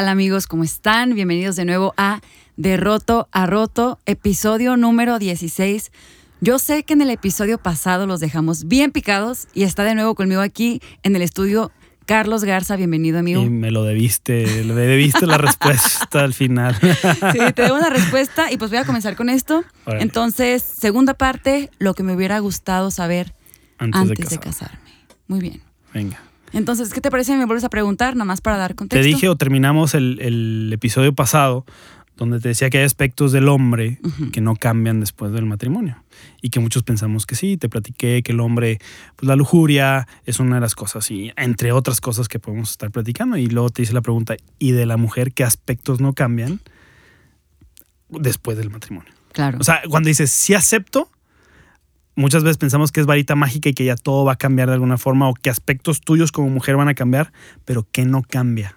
¿Qué tal amigos? ¿Cómo están? Bienvenidos de nuevo a De Roto a Roto, episodio número 16. Yo sé que en el episodio pasado los dejamos bien picados y está de nuevo conmigo aquí en el estudio Carlos Garza. Bienvenido amigo. Y me lo debiste, le debiste la respuesta al final. Sí, te debo una respuesta y pues voy a comenzar con esto. Órale. Entonces, segunda parte, lo que me hubiera gustado saber Antes, antes, de, de, casar. casarme. Muy bien. Venga. Entonces, ¿qué te parece me vuelves a preguntar, nada más para dar Te contexto? dije o terminamos el, el episodio pasado donde te decía que hay aspectos del hombre que no cambian después del matrimonio y que muchos pensamos que sí. Te platiqué que el hombre, pues la lujuria es una de las cosas y entre otras cosas que podemos estar platicando. Y luego te hice la pregunta, ¿y de la mujer qué aspectos no cambian después del matrimonio? Claro. O sea, cuando dices sí acepto, muchas veces pensamos que es varita mágica y que ya todo va a cambiar de alguna forma o que aspectos tuyos como mujer van a cambiar, pero que no cambia.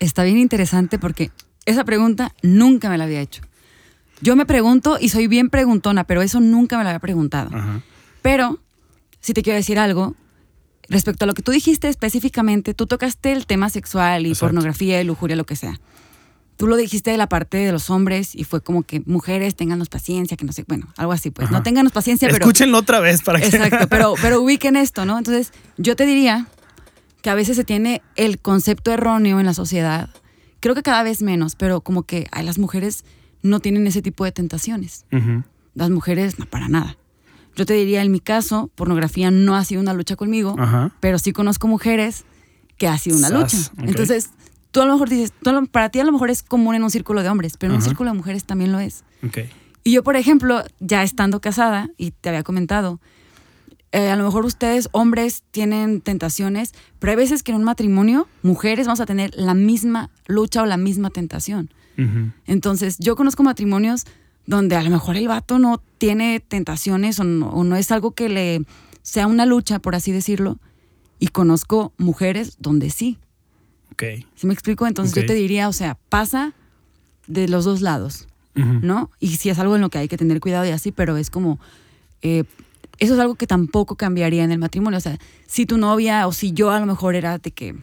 Está bien interesante porque esa pregunta nunca me la había hecho. Yo me pregunto y soy bien preguntona, pero eso nunca me lo había preguntado. Ajá. Pero, si te quiero decir algo, respecto a lo que tú dijiste específicamente, tú tocaste el tema sexual y Exacto. pornografía y lujuria, lo que sea. Tú lo dijiste de la parte de los hombres y fue como que mujeres tenganos paciencia, que no sé, bueno, algo así, pues. Ajá. No tenganos paciencia, pero... Escúchenlo otra vez para que. Exacto, pero, pero ubiquen esto, ¿no? Entonces, yo te diría que a veces se tiene el concepto erróneo en la sociedad. Creo que cada vez menos, pero como que ay, las mujeres no tienen ese tipo de tentaciones. Las mujeres, no, para nada. Yo te diría, en mi caso, pornografía no ha sido una lucha conmigo, Ajá. pero sí conozco mujeres que ha sido una Sas, lucha. Entonces, tú a lo mejor dices, tú a lo- para ti a lo mejor es común en un círculo de hombres, pero en un círculo de mujeres también lo es. Y yo, por ejemplo, ya estando casada, y te había comentado, eh, a lo mejor ustedes, hombres, tienen tentaciones, pero hay veces que en un matrimonio, mujeres vamos a tener la misma lucha o la misma tentación. Entonces, yo conozco matrimonios donde a lo mejor el vato no tiene tentaciones o no, o no es algo que le sea una lucha, por así decirlo, y conozco mujeres donde sí. Ok. ¿Sí me explico? Entonces, yo te diría, o sea, pasa de los dos lados. ¿no? Y si es algo en lo que hay que tener cuidado y así, pero es como, eh, eso es algo que tampoco cambiaría en el matrimonio. O sea, si tu novia o si yo a lo mejor era de que,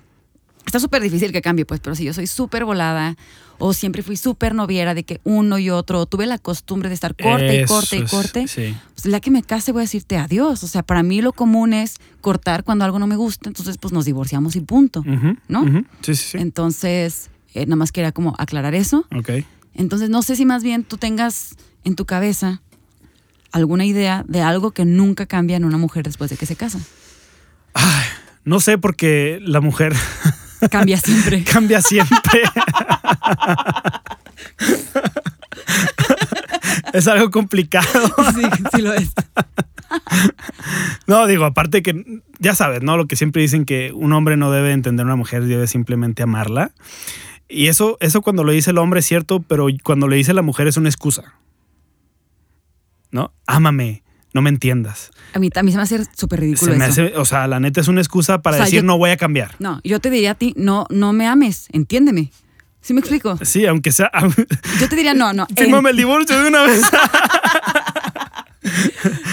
está súper difícil que cambie, pues, pero si yo soy súper volada o siempre fui súper noviera de que uno y otro, o tuve la costumbre de estar corte y corte y corte, Sí. pues la que me case voy a decirte adiós. O sea, para mí lo común es cortar cuando algo no me gusta, entonces pues nos divorciamos y punto. ¿No? Sí, sí, sí. Entonces, eh, nada más quería como aclarar eso. Ok. Entonces, no sé si más bien tú tengas en tu cabeza alguna idea de algo que nunca cambia en una mujer después de que se casa. No sé porque la mujer Cambia siempre. cambia siempre. es algo complicado. Sí, sí lo es. No, digo, aparte que ya sabes, ¿no? Lo que siempre dicen que un hombre no debe entender a una mujer, debe simplemente amarla. Y eso, eso cuando lo dice el hombre es cierto, pero cuando le dice la mujer es una excusa. ¿No? Ámame, no me entiendas. A mí, a mí se me hace súper ridículo Se me eso. hace, o sea, la neta es una excusa para O sea, decir yo- no voy a cambiar. No, yo te diría a ti, no, no me ames, entiéndeme. ¿Sí me explico? Sí, aunque sea. Yo te diría, no, no. Fírmame el divorcio de una vez.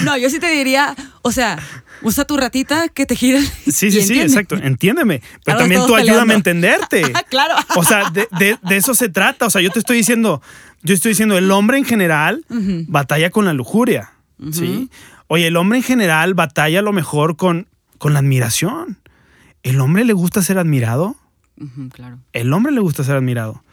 no, yo sí te diría, o sea, usa tu ratita que te gire. Sí, sí, sí, exacto. Entiéndeme. Pero Ahora también tú ayúdame a entenderte. Ah, claro. O sea, de, de- de eso se trata. O sea, yo te estoy diciendo, yo estoy diciendo, el hombre en general batalla con la lujuria. ¿Sí? Oye, el hombre en general batalla a lo mejor con, con la admiración. ¿El hombre le gusta ser admirado? Claro. El hombre le gusta ser admirado.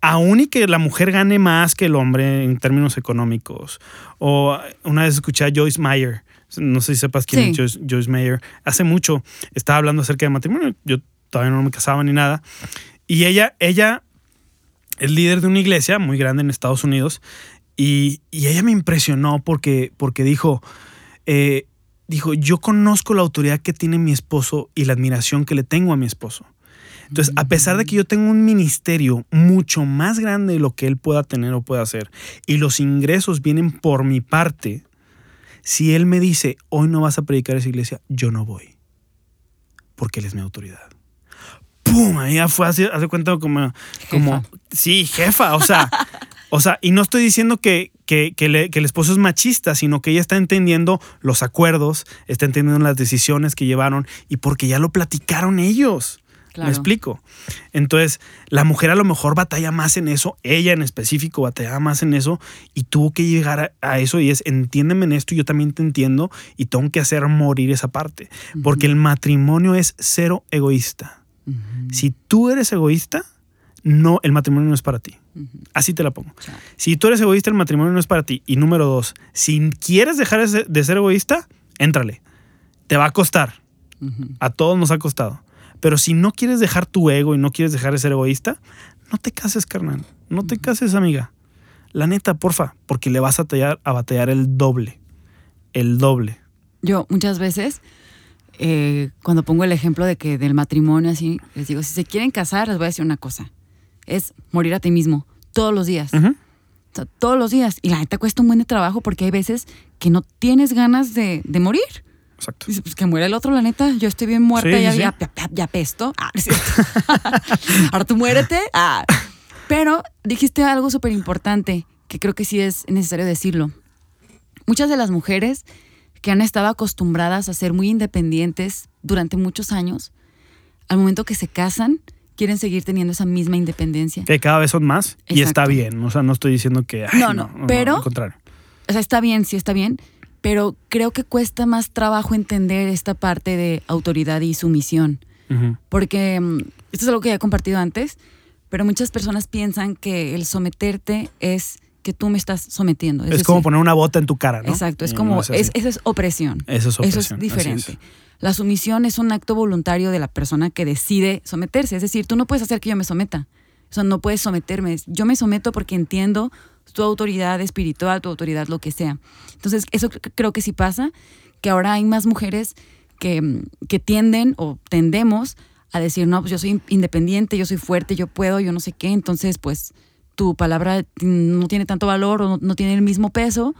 Aún y que la mujer gane más que el hombre en términos económicos. O una vez escuché a Joyce Meyer. No sé si sepas quién Sí. es Joyce, Joyce Meyer. Hace mucho estaba hablando acerca de matrimonio. Yo todavía no me casaba ni nada. Y ella, ella es líder de una iglesia muy grande en Estados Unidos. Y, y ella me impresionó porque, porque dijo, eh, dijo, yo conozco la autoridad que tiene mi esposo y la admiración que le tengo a mi esposo. Entonces, a pesar de que yo tengo un ministerio mucho más grande de lo que él pueda tener o pueda hacer, y los ingresos vienen por mi parte, si él me dice, hoy no vas a predicar a esa iglesia, yo no voy. Porque él es mi autoridad. ¡Pum! Ya fue, hace, hace cuenta como, como, Jefa. sí, jefa, o sea, o sea, y no estoy diciendo que, que, que le- que el esposo es machista, sino que ella está entendiendo los acuerdos, está entendiendo las decisiones que llevaron y porque ya lo platicaron ellos. Claro. ¿Me explico? Entonces, la mujer a lo mejor batalla más en eso, ella en específico batallaba más en eso y tuvo que llegar a, a eso y es, entiéndeme en esto, yo también te entiendo y tengo que hacer morir esa parte. Porque el matrimonio es cero egoísta. Si tú eres egoísta, no, el matrimonio no es para ti. Así te la pongo. Si tú eres egoísta, el matrimonio no es para ti. Y número dos, si quieres dejar de ser- egoísta, éntrale. Te va a costar. A todos nos ha costado. Pero si no quieres dejar tu ego y no quieres dejar de ser egoísta, no te cases, carnal. No te cases, amiga. La neta, porfa, porque le vas a, tallar- a batallar el doble. El doble. Yo muchas veces, eh, cuando pongo el ejemplo de que del matrimonio así, les digo, si se quieren casar, les voy a decir una cosa. Es morir a ti mismo, todos los días. Ujú. O sea, todos los días. Y la neta cuesta un buen de trabajo porque hay veces que no tienes ganas de, de morir. Exacto. Dices, pues que muera el otro, la neta. Yo estoy bien muerta, Sí, ya, sí, ya, ya, ya pesto. Ah. Ahora tú muérete. Ah. Pero dijiste algo súper importante que creo que sí es necesario decirlo. Muchas de las mujeres que han estado acostumbradas a ser muy independientes durante muchos años, al momento que se casan, quieren seguir teniendo esa misma independencia. Que cada vez son más y está bien. O sea, no estoy diciendo que. ay, No, no, pero- Al contrario. o sea, está bien, sí está bien, pero creo que cuesta más trabajo entender esta parte de autoridad y sumisión. Porque mm, esto es algo que ya he compartido antes, pero muchas personas piensan que el someterte es que tú me estás sometiendo. Es, Es, como poner una bota en tu cara, ¿no? Exacto, es Y como, no es es, eso es opresión. Eso es Eso opresión, es así diferente. es. La sumisión es un acto voluntario de la persona que decide someterse. Es decir, tú no puedes hacer que yo me someta. O sea, no puedes someterme. Yo me someto porque entiendo tu autoridad espiritual, tu autoridad, lo que sea. Entonces, eso cre- creo que sí pasa, que ahora hay más mujeres que, mm, que tienden o tendemos a decir, no, pues yo soy independiente, yo soy fuerte, yo puedo, yo no sé qué. Entonces, pues tu palabra no tiene tanto valor o no, tiene el mismo peso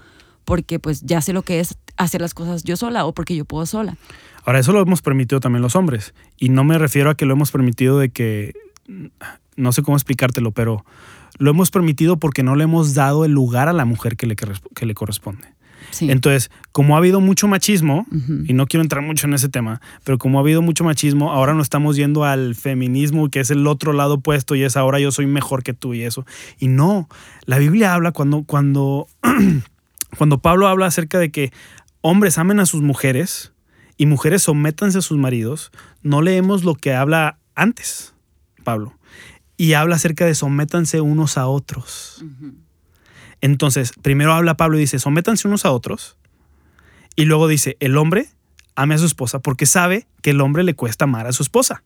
porque pues ya sé lo que es hacer las cosas yo sola o porque yo puedo sola. Ahora, eso lo hemos permitido también los hombres. Y no me refiero a que lo hemos permitido de que. No sé cómo explicártelo, pero lo hemos permitido porque no le hemos dado el lugar a la mujer que le, que le corresponde. Sí. Entonces, como ha habido mucho machismo, y no quiero entrar mucho en ese tema, pero como ha habido mucho machismo, ahora nos estamos yendo al feminismo, que es el otro lado opuesto, y es ahora yo soy mejor que tú y eso. Y no, la Biblia habla cuando, cuando, cuando Pablo habla acerca de que hombres amen a sus mujeres y mujeres sométanse a sus maridos, no leemos lo que habla antes, Pablo. Y habla acerca de sométanse unos a otros. Entonces, primero habla Pablo y dice, sométanse unos a otros. Y luego dice, el hombre ame a su esposa porque sabe que el hombre le cuesta amar a su esposa.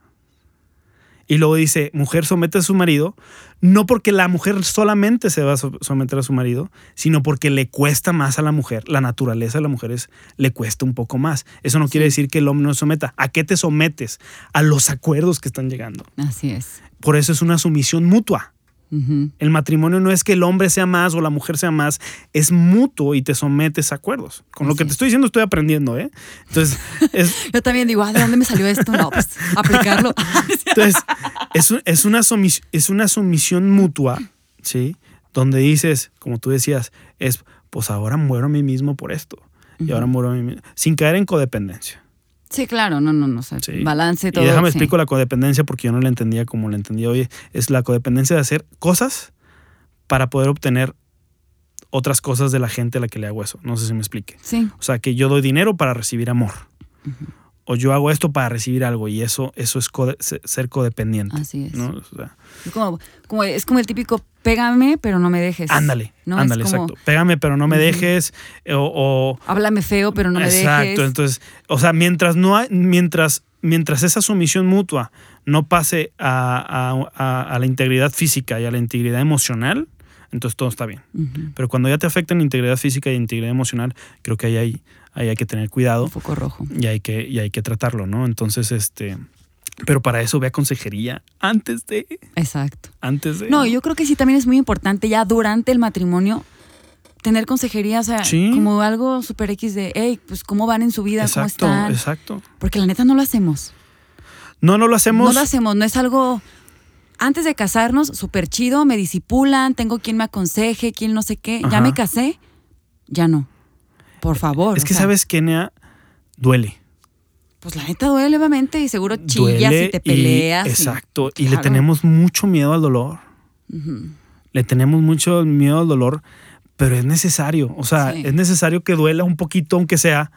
Y luego dice, mujer somete a su marido, no porque la mujer solamente se va a so- someter a su marido, sino porque le cuesta más a la mujer. La naturaleza de la mujer es, le cuesta un poco más. Eso no quiere decir que el hombre no se someta. ¿A qué te sometes? A los acuerdos que están llegando. Así es. Por eso es una sumisión mutua. El matrimonio no es que el hombre sea más o la mujer sea más, es mutuo y te sometes a acuerdos. Con lo que te es. estoy diciendo estoy aprendiendo, ¿eh? Entonces, es, Yo también digo, ah, ¿de dónde me salió esto? No, pues aplicarlo. entonces, es, un- es una sumis- es una sumisión mutua, ¿sí? Donde dices, como tú decías, es, pues ahora muero a mí mismo por esto. Y ahora muero a mí mismo. Sin caer en codependencia. Sí, claro, no, no, no. o sea, Sí. Balance, todo. y déjame sí. explico la codependencia porque yo no la entendía como la entendía hoy. Es la codependencia de hacer cosas para poder obtener otras cosas de la gente a la que le hago eso. No sé si me explique. Sí, O sea, que yo doy dinero para recibir amor. O yo hago esto para recibir algo y eso, eso es code- se- ser codependiente. así es. ¿no? O sea, Es, como, como- es como el típico, pégame, pero no me dejes. ándale, ¿no? Ándale, como, exacto. Pégame, pero no me dejes. eh, O, o- Háblame feo, pero no me exacto. dejes. Entonces, o sea, mientras no hay, mientras, mientras esa sumisión mutua no pase a, a- a- a la integridad física y a la integridad emocional, entonces todo está bien. Pero cuando ya te afecta en integridad física y integridad emocional, creo que ahí hay, ahí hay que tener cuidado. Un foco rojo. y hay que, y hay que tratarlo, ¿no? Entonces, este, pero para eso ve a consejería antes de, Exacto. antes de. No, yo creo que sí también es muy importante ya durante el matrimonio tener consejería, o sea, Sí. como algo super X de, hey, pues cómo van en su vida, cómo exacto, están. exacto. Porque la neta no lo hacemos. No, no lo hacemos. No lo hacemos, no es algo. Antes de casarnos, súper chido, me disipulan, tengo quien me aconseje, quien no sé qué. Ajá. Ya me casé, ya no. Por favor. es que sea, sabes que Nea duele. Pues la neta duele, obviamente, y seguro chillas duele y te peleas. y- exacto. Y le tenemos mucho miedo al dolor. Le tenemos mucho miedo al dolor, pero es necesario. O sea, Sí. es necesario que duela un poquito, aunque sea,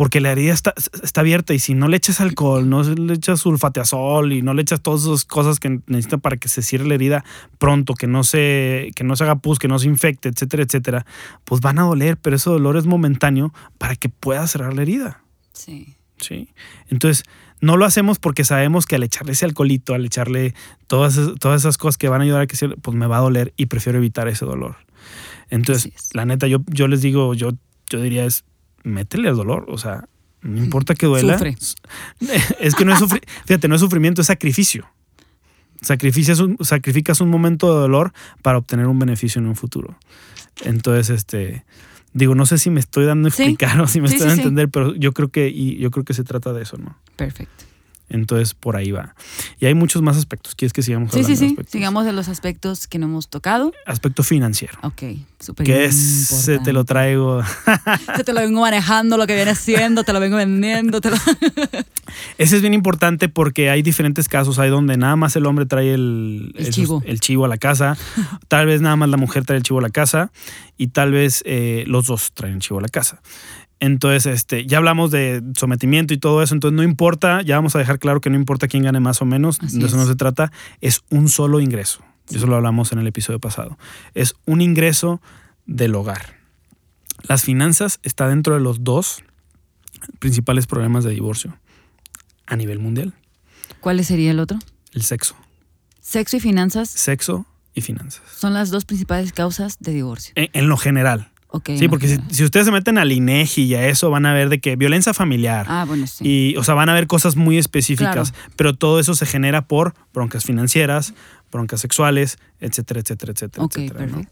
porque la herida está, está abierta. Y si no le echas alcohol, no le echas sulfateazol y no le echas todas esas cosas que necesita para que se cierre la herida pronto, que no se, que no se haga pus, que no se infecte, etcétera, etcétera, pues van a doler, pero ese dolor es momentáneo para que pueda cerrar la herida. Sí. ¿sí? Entonces, no lo hacemos porque sabemos que al echarle ese alcoholito, al echarle todas, esas- todas esas cosas que van a ayudar a que se, pues me va a doler y prefiero evitar ese dolor. Entonces, la neta, yo, yo les digo, yo, yo diría es, métele al dolor, o sea, no importa que duela. Sufre. Es que no es sufri- fíjate, no es sufrimiento, es sacrificio. Sacrificas un, sacrificas un momento de dolor para obtener un beneficio en un futuro. Entonces, este, digo, no sé si me estoy dando a Sí. explicar o si me Sí, estoy sí, dando a entender, pero yo creo que, y yo creo que se trata de eso, ¿no? Perfecto. Entonces, por ahí va. Y hay muchos más aspectos. ¿Quieres que sigamos Sí, hablando sí, de sí. Sigamos de los aspectos que no hemos tocado. Aspecto financiero. Ok, súper Que ese te lo traigo. Se te lo vengo manejando, lo que viene siendo, te lo vengo vendiendo. Te lo... Ese es bien importante porque hay diferentes casos. Hay donde nada más el hombre trae el, chivo. el chivo a la casa. Tal vez nada más la mujer trae el chivo a la casa. Y tal vez eh, los dos traen el chivo a la casa. Entonces, este, ya hablamos de sometimiento y todo eso. Entonces, no importa. Ya vamos a dejar claro que no importa quién gane más o menos. Así de eso es. no se trata. Es un solo ingreso. Eso lo hablamos en el episodio pasado. Es un ingreso del hogar. Las finanzas está dentro de los dos principales problemas de divorcio a nivel mundial. ¿Cuál sería el otro? El sexo. Sexo y finanzas Sexo y finanzas. son las dos principales causas de divorcio. En, en lo general. Sí, porque si, ustedes se meten al INEGI y a eso, van a ver de que violencia familiar. Ah, bueno, sí. Y, o sea, van a ver cosas muy específicas, pero todo eso se genera por broncas financieras, broncas sexuales, etcétera, etcétera, etcétera, ok, etcétera. ¿no?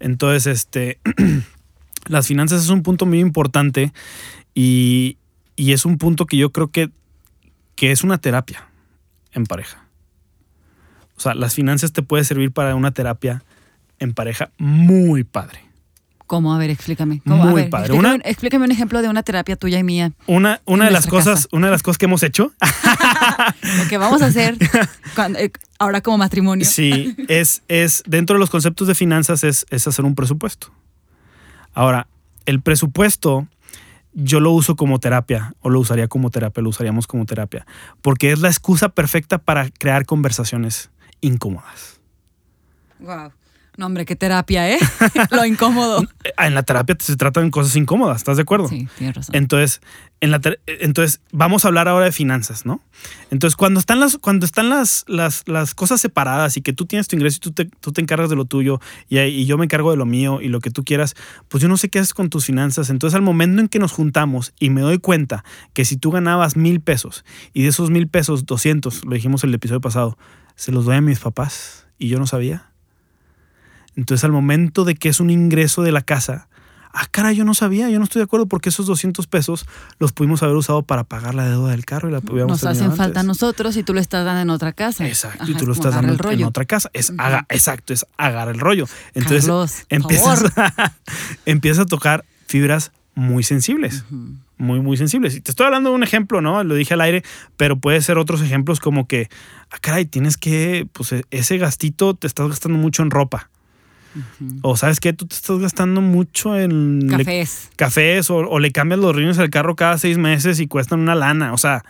Entonces, este, las finanzas es un punto muy importante y, y es un punto que yo creo que, que es una terapia en pareja. O sea, las finanzas te puede servir para una terapia en pareja muy padre. ¿Cómo? A ver, explícame. Muy ver, padre. Explícame, Una- un- explícame un ejemplo de una terapia tuya y mía. Una, una de las cosas, casa. una de las cosas que hemos hecho, Lo que vamos a hacer cuando- eh, ahora como matrimonio. sí, es, es dentro de los conceptos de finanzas es, es hacer un presupuesto. Ahora, el presupuesto yo lo uso como terapia, o lo usaría como terapia, lo usaríamos como terapia, porque es la excusa perfecta para crear conversaciones incómodas. Wow. No, hombre, qué terapia, ¿eh? Lo incómodo. Eh, En la terapia se tratan cosas incómodas, ¿estás de acuerdo? Sí, tienes razón. Entonces, en la ter- entonces, vamos a hablar ahora de finanzas, ¿no? Entonces, cuando están las, cuando están las, las, las cosas separadas y que tú tienes tu ingreso y tú te, tú te encargas de lo tuyo y, y yo me encargo de lo mío y lo que tú quieras, pues yo no sé qué haces con tus finanzas. Entonces, al momento en que nos juntamos y me doy cuenta que si tú ganabas mil pesos y de esos mil pesos, 200, lo dijimos en el episodio pasado, se los doy a mis papás y yo no sabía. Entonces, al momento de que es un ingreso de la casa, ah, cara, yo no sabía, yo no estoy de acuerdo porque esos 200 pesos los pudimos haber usado para pagar la deuda del carro y la hubiéramos Nos hacen falta a nosotros y tú lo estás dando en otra casa. Exacto, Ajá, y tú es lo estás dando el en otra casa. Es haga, exacto, es agarrar el rollo. Entonces Carlos, por empiezas, a tocar fibras muy sensibles. Muy, muy sensibles. Y te estoy hablando de un ejemplo, ¿no? Lo dije al aire, pero puede ser otros ejemplos como que, ah, caray, tienes que, pues e- ese gastito te estás gastando mucho en ropa. O sabes que tú te estás gastando mucho en le- Cafés. cafés o, o le cambias los rines al carro cada seis meses y cuestan una lana. O sea,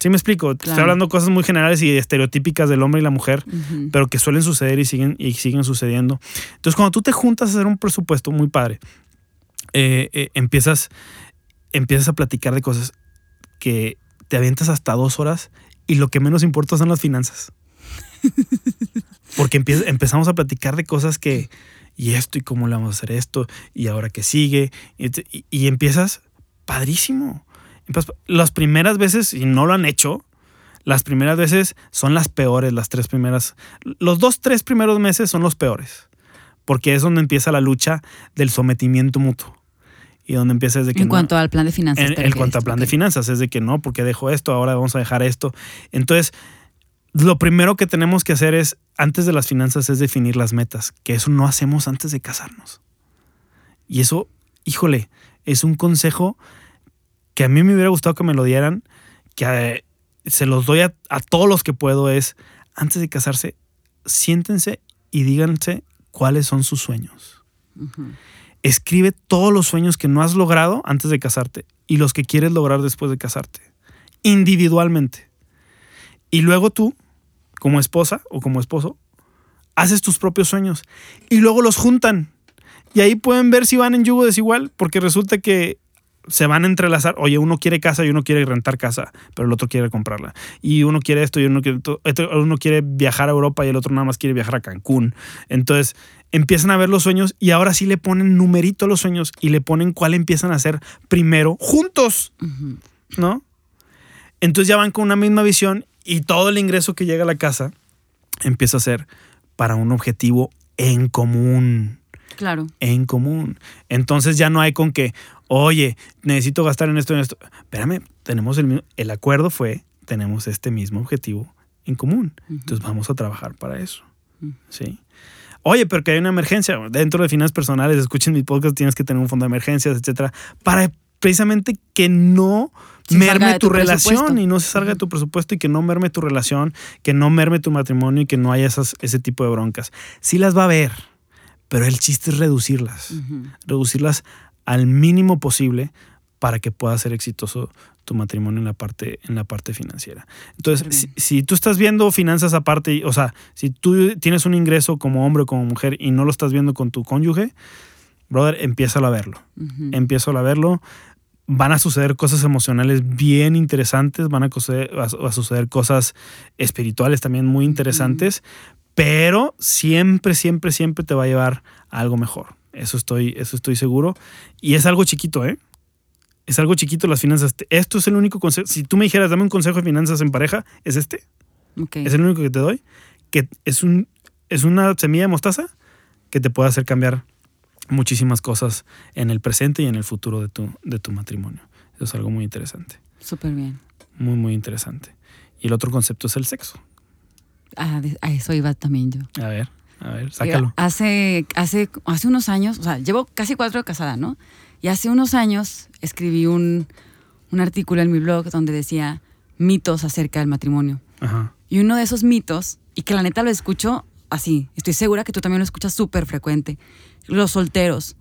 sí me explico. Estoy hablando cosas muy generales y estereotípicas del hombre y la mujer, pero que suelen suceder y siguen, y siguen sucediendo. Entonces, cuando tú te juntas a hacer un presupuesto muy padre, eh, eh, empiezas, empiezas a platicar de cosas que te avientas hasta dos horas y lo que menos importa son las finanzas. Porque empezamos a platicar de cosas que, y esto, y cómo le vamos a hacer esto, y ahora que sigue, y, y- empiezas padrísimo. Las primeras veces, y no lo han hecho, las primeras veces son las peores, las tres primeras. Los dos, tres primeros meses son los peores, porque es donde empieza la lucha del sometimiento mutuo. Y donde empieza desde que En no- cuanto al plan de finanzas. en, en cuanto a refieres. plan de Ok. finanzas, es de que no, porque dejo esto, ahora vamos a dejar esto. Entonces, lo primero que tenemos que hacer es, antes de las finanzas, es definir las metas, que eso no hacemos antes de casarnos. Y eso, híjole, es un consejo que a mí me hubiera gustado que me lo dieran que eh, se los doy a, a todos los que puedo es, antes de casarse, siéntense y díganse cuáles son sus sueños. Escribe todos los sueños que no has logrado antes de casarte y los que quieres lograr después de casarte, individualmente. Y luego tú, como esposa o como esposo, haces tus propios sueños y luego los juntan. Y ahí pueden ver si van en yugo desigual, porque resulta que se van a entrelazar. Oye, uno quiere casa y uno quiere rentar casa, pero el otro quiere comprarla. Y uno quiere esto y uno quiere, uno quiere viajar a Europa y el otro nada más quiere viajar a Cancún. Entonces empiezan a ver los sueños y ahora sí le ponen numerito a los sueños y le ponen cuál empiezan a hacer primero juntos. ¿no? Entonces ya van con una misma visión y todo el ingreso que llega a la casa empieza a ser para un objetivo en común Claro. en común. Entonces ya no hay con que, oye, necesito gastar en esto, en esto. Espérame, tenemos el mismo, el acuerdo fue, tenemos este mismo objetivo en común. Entonces vamos a trabajar para eso. ¿Sí? Oye, pero que hay una emergencia. Dentro de finanzas personales, escuchen mi podcast, tienes que tener un fondo de emergencias, etcétera, para precisamente que no merme tu, tu relación y no se salga de tu presupuesto y que no merme tu relación, que no merme tu matrimonio y que no haya esas, ese tipo de broncas. Sí las va a haber, pero el chiste es reducirlas reducirlas al mínimo posible para que pueda ser exitoso tu matrimonio en la parte, en la parte financiera. Entonces, si, tú estás viendo finanzas aparte, o sea, si tú tienes un ingreso como hombre o como mujer y no lo estás viendo con tu cónyuge, brother, empieza a verlo. Empieza a verlo. Van a suceder cosas emocionales bien interesantes, van a, suceder, a a suceder cosas espirituales también muy interesantes, pero siempre, siempre, siempre te va a llevar a algo mejor. Eso estoy, eso estoy seguro. Y es algo chiquito, ¿eh? Es algo chiquito las finanzas. Esto es el único consejo. Si tú me dijeras, dame un consejo de finanzas en pareja, es este. Ok. Es el único que te doy. Que es, un, es una semilla de mostaza que te puede hacer cambiar muchísimas cosas en el presente y en el futuro de tu, de tu matrimonio. Eso es algo muy interesante. Súper bien. Muy, muy interesante. Y el otro concepto es el sexo. Ah, a eso iba también yo. A ver, a ver, sácalo. Hace, hace, hace unos años, o sea, llevo casi cuatro de casada, ¿no? Y hace unos años escribí un, un artículo en mi blog donde decía mitos acerca del matrimonio. Ajá. Y uno de esos mitos, y que la neta lo escucho así, estoy segura que tú también lo escuchas súper frecuente, los solteros,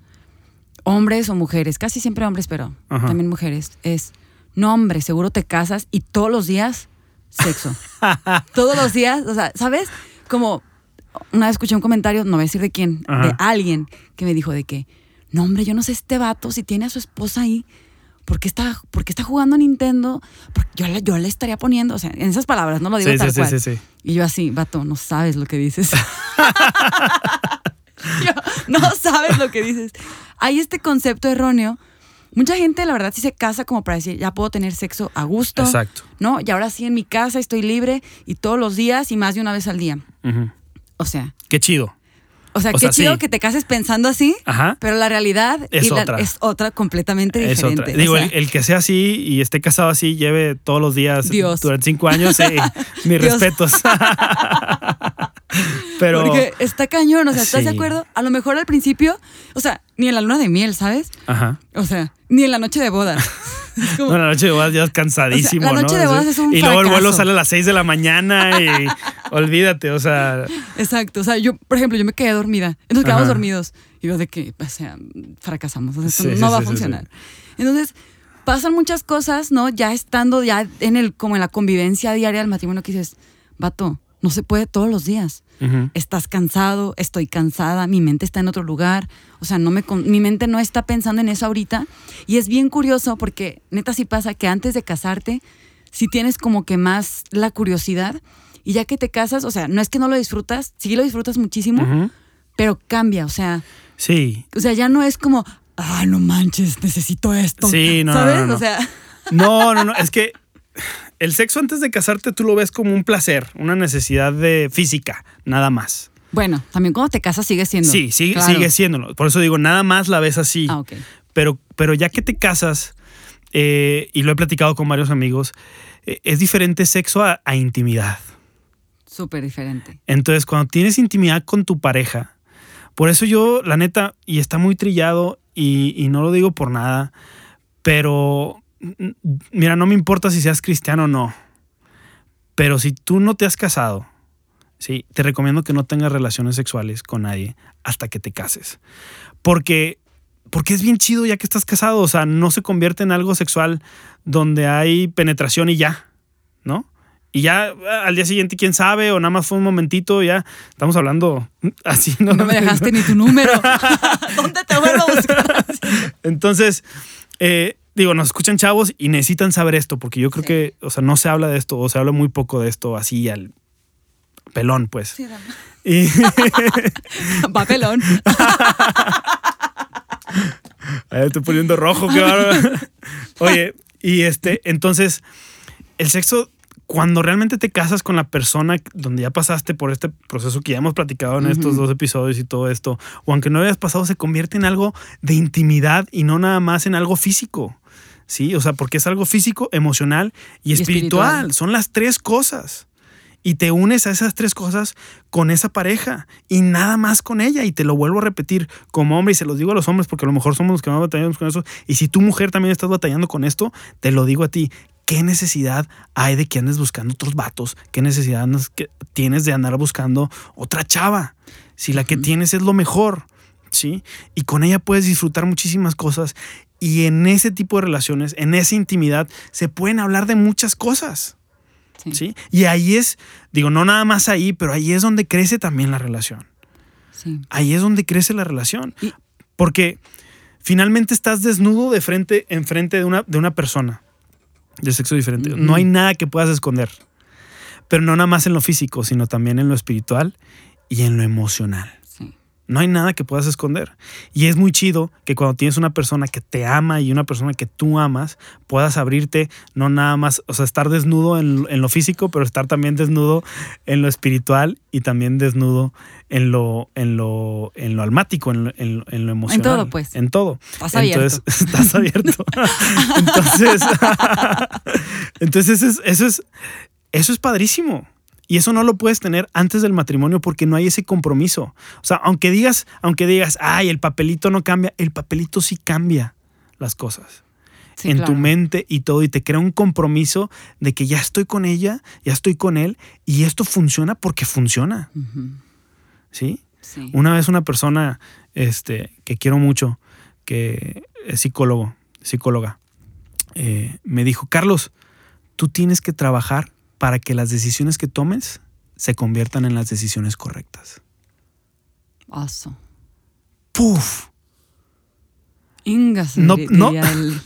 hombres o mujeres, casi siempre hombres, pero Ajá. también mujeres, es, no hombre, seguro te casas y todos los días sexo. todos los días, o sea, ¿sabes? Como una vez escuché un comentario, no voy a decir de quién, Ajá. de alguien que me dijo de que, no hombre, yo no sé este vato si tiene a su esposa ahí. ¿Por qué, está, por qué está jugando a Nintendo? Porque yo, le- yo le estaría poniendo, o sea, en esas palabras, no lo digo Sí, tal sí, sí, cual. sí, sí. Y yo así, vato, no sabes lo que dices. No sabes lo que dices. Hay este concepto erróneo. Mucha gente, la verdad, sí se casa como para decir, ya puedo tener sexo a gusto. Exacto. ¿No? Y ahora sí en mi casa estoy libre y todos los días y más de una vez al día. O sea, Qué chido. o sea, O qué sea, chido sí. que te cases pensando así, Ajá. pero la realidad Es la- otra. es otra completamente Es diferente. otra. O Digo, sea, el, el que sea así y esté casado así, lleve todos los días Dios. durante cinco años, sí, mis respetos. Pero Porque está cañón, o sea, ¿estás de acuerdo? A lo mejor al principio, o sea, ni en la luna de miel, ¿sabes? Ajá. O sea, ni en la noche de bodas. Es como- No, la noche de bodas ya es cansadísimo, O sea, la noche ¿no? de bodas es un Y luego el vuelo sale a las 6 de la mañana y olvídate, o sea, Exacto, o sea, yo, por ejemplo, yo me quedé dormida, nos quedamos Ajá. dormidos y yo de que, o sea, fracasamos, o sea, esto no sí, va sí, a funcionar. Entonces, pasan muchas cosas, ¿no? Ya estando ya en el, como en la convivencia diaria del matrimonio que dices, vato, no se puede todos los días. Estás cansado, estoy cansada, mi mente está en otro lugar, o sea, no me, mi mente no está pensando en eso ahorita. Y es bien curioso porque neta sí pasa que antes de casarte, si tienes como que más la curiosidad y ya que te casas, o sea, no es que no lo disfrutas, sí lo disfrutas muchísimo, pero cambia, o sea, sí. o sea, ya no es como, ah, no manches, necesito esto. Sí, no, no, ¿Sabes? no, no. O sea, No, no, no, es que el sexo antes de casarte tú lo ves como un placer, una necesidad de física, nada más. bueno, también cuando te casas sigue siendo. Sí, sigue, Claro. sigue siéndolo. Por eso digo, nada más la ves así. Ah. Pero, pero ya que te casas, eh, y lo he platicado con varios amigos, eh, es diferente sexo a, a intimidad. Súper diferente. Entonces, cuando tienes intimidad con tu pareja, por eso yo, la neta, y está muy trillado, y, y no lo digo por nada, pero mira, no me importa si seas cristiano o no, pero si tú no te has casado, sí, te recomiendo que no tengas relaciones sexuales con nadie hasta que te cases. Porque porque es bien chido ya que estás casado, o sea, no se convierte en algo sexual donde hay penetración y ya, ¿no? Y ya al día siguiente, quién sabe, o nada más fue un momentito, ya estamos hablando así. No, no me dejaste ni tu número. ¿Dónde te vuelvo a buscar? Entonces, eh, digo, nos escuchan chavos y necesitan saber esto, porque yo creo que, o sea, no se habla de esto, o se habla muy poco de esto así al pelón, pues. Sí, y... Papelón. Ahí estoy poniendo rojo, qué Oye, y este, entonces, el sexo, cuando realmente te casas con la persona donde ya pasaste por este proceso que ya hemos platicado en estos dos episodios y todo esto, o aunque no hayas pasado, se convierte en algo de intimidad y no nada más en algo físico. Sí, o sea, porque es algo físico, emocional y, espiritual. Son las tres cosas y te unes a esas tres cosas con esa pareja y nada más con ella. Y te lo vuelvo a repetir como hombre y se los digo a los hombres porque a lo mejor somos los que más batallamos con eso. Y si tu mujer también estás batallando con esto, te lo digo a ti. ¿Qué necesidad hay de que andes buscando otros vatos? ¿Qué necesidad tienes de andar buscando otra chava? Si la que tienes es lo mejor, ¿sí? Y con ella puedes disfrutar muchísimas cosas. Y en ese tipo de relaciones, en esa intimidad, se pueden hablar de muchas cosas. Sí. Y ahí es, digo, no nada más ahí, pero ahí es donde crece también la relación. Sí. Ahí es donde crece la relación. Porque finalmente estás desnudo de frente, en frente de una, de una persona de sexo diferente. No hay nada que puedas esconder. Pero no nada más en lo físico, sino también en lo espiritual y en lo emocional. No hay nada que puedas esconder. Y es muy chido que cuando tienes una persona que te ama y una persona que tú amas, puedas abrirte, no nada más, o sea, estar desnudo en, lo físico, pero estar también desnudo en lo espiritual y también desnudo en lo, en lo, en lo almático, en lo, en, lo emocional. En todo, pues. En todo. Estás abierto. estás abierto. entonces, entonces eso eso es, eso es padrísimo. Y eso no lo puedes tener antes del matrimonio porque no hay ese compromiso. O sea, aunque digas, aunque digas, ay, el papelito no cambia, el papelito sí cambia las cosas. en tu mente y todo, y te crea un compromiso de que ya estoy con ella, ya estoy con él, y esto funciona porque funciona. ¿Sí? Una vez una persona este, que quiero mucho, que es psicólogo, psicóloga, eh, me dijo, Carlos, tú tienes que trabajar para que las decisiones que tomes se conviertan en las decisiones correctas. Oso. ¡Puf! Ingas, no, no,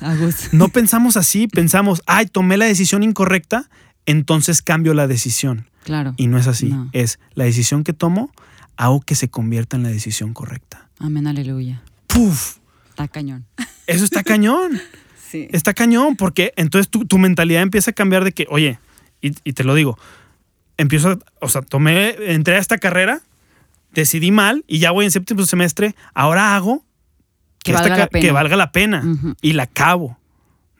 no pensamos así, pensamos, ay, tomé la decisión incorrecta, entonces cambio la decisión. Claro. Y no es así. Es la decisión que tomo, hago que se convierta en la decisión correcta. Amén, aleluya. ¡Puf! Está cañón. Eso está cañón. sí. Está cañón, porque entonces tu, tu mentalidad empieza a cambiar de que, oye, y, te lo digo, empiezo, o sea, tomé, entré a esta carrera, decidí mal y ya voy en séptimo semestre, ahora hago que, valga, la que valga, la pena y la acabo,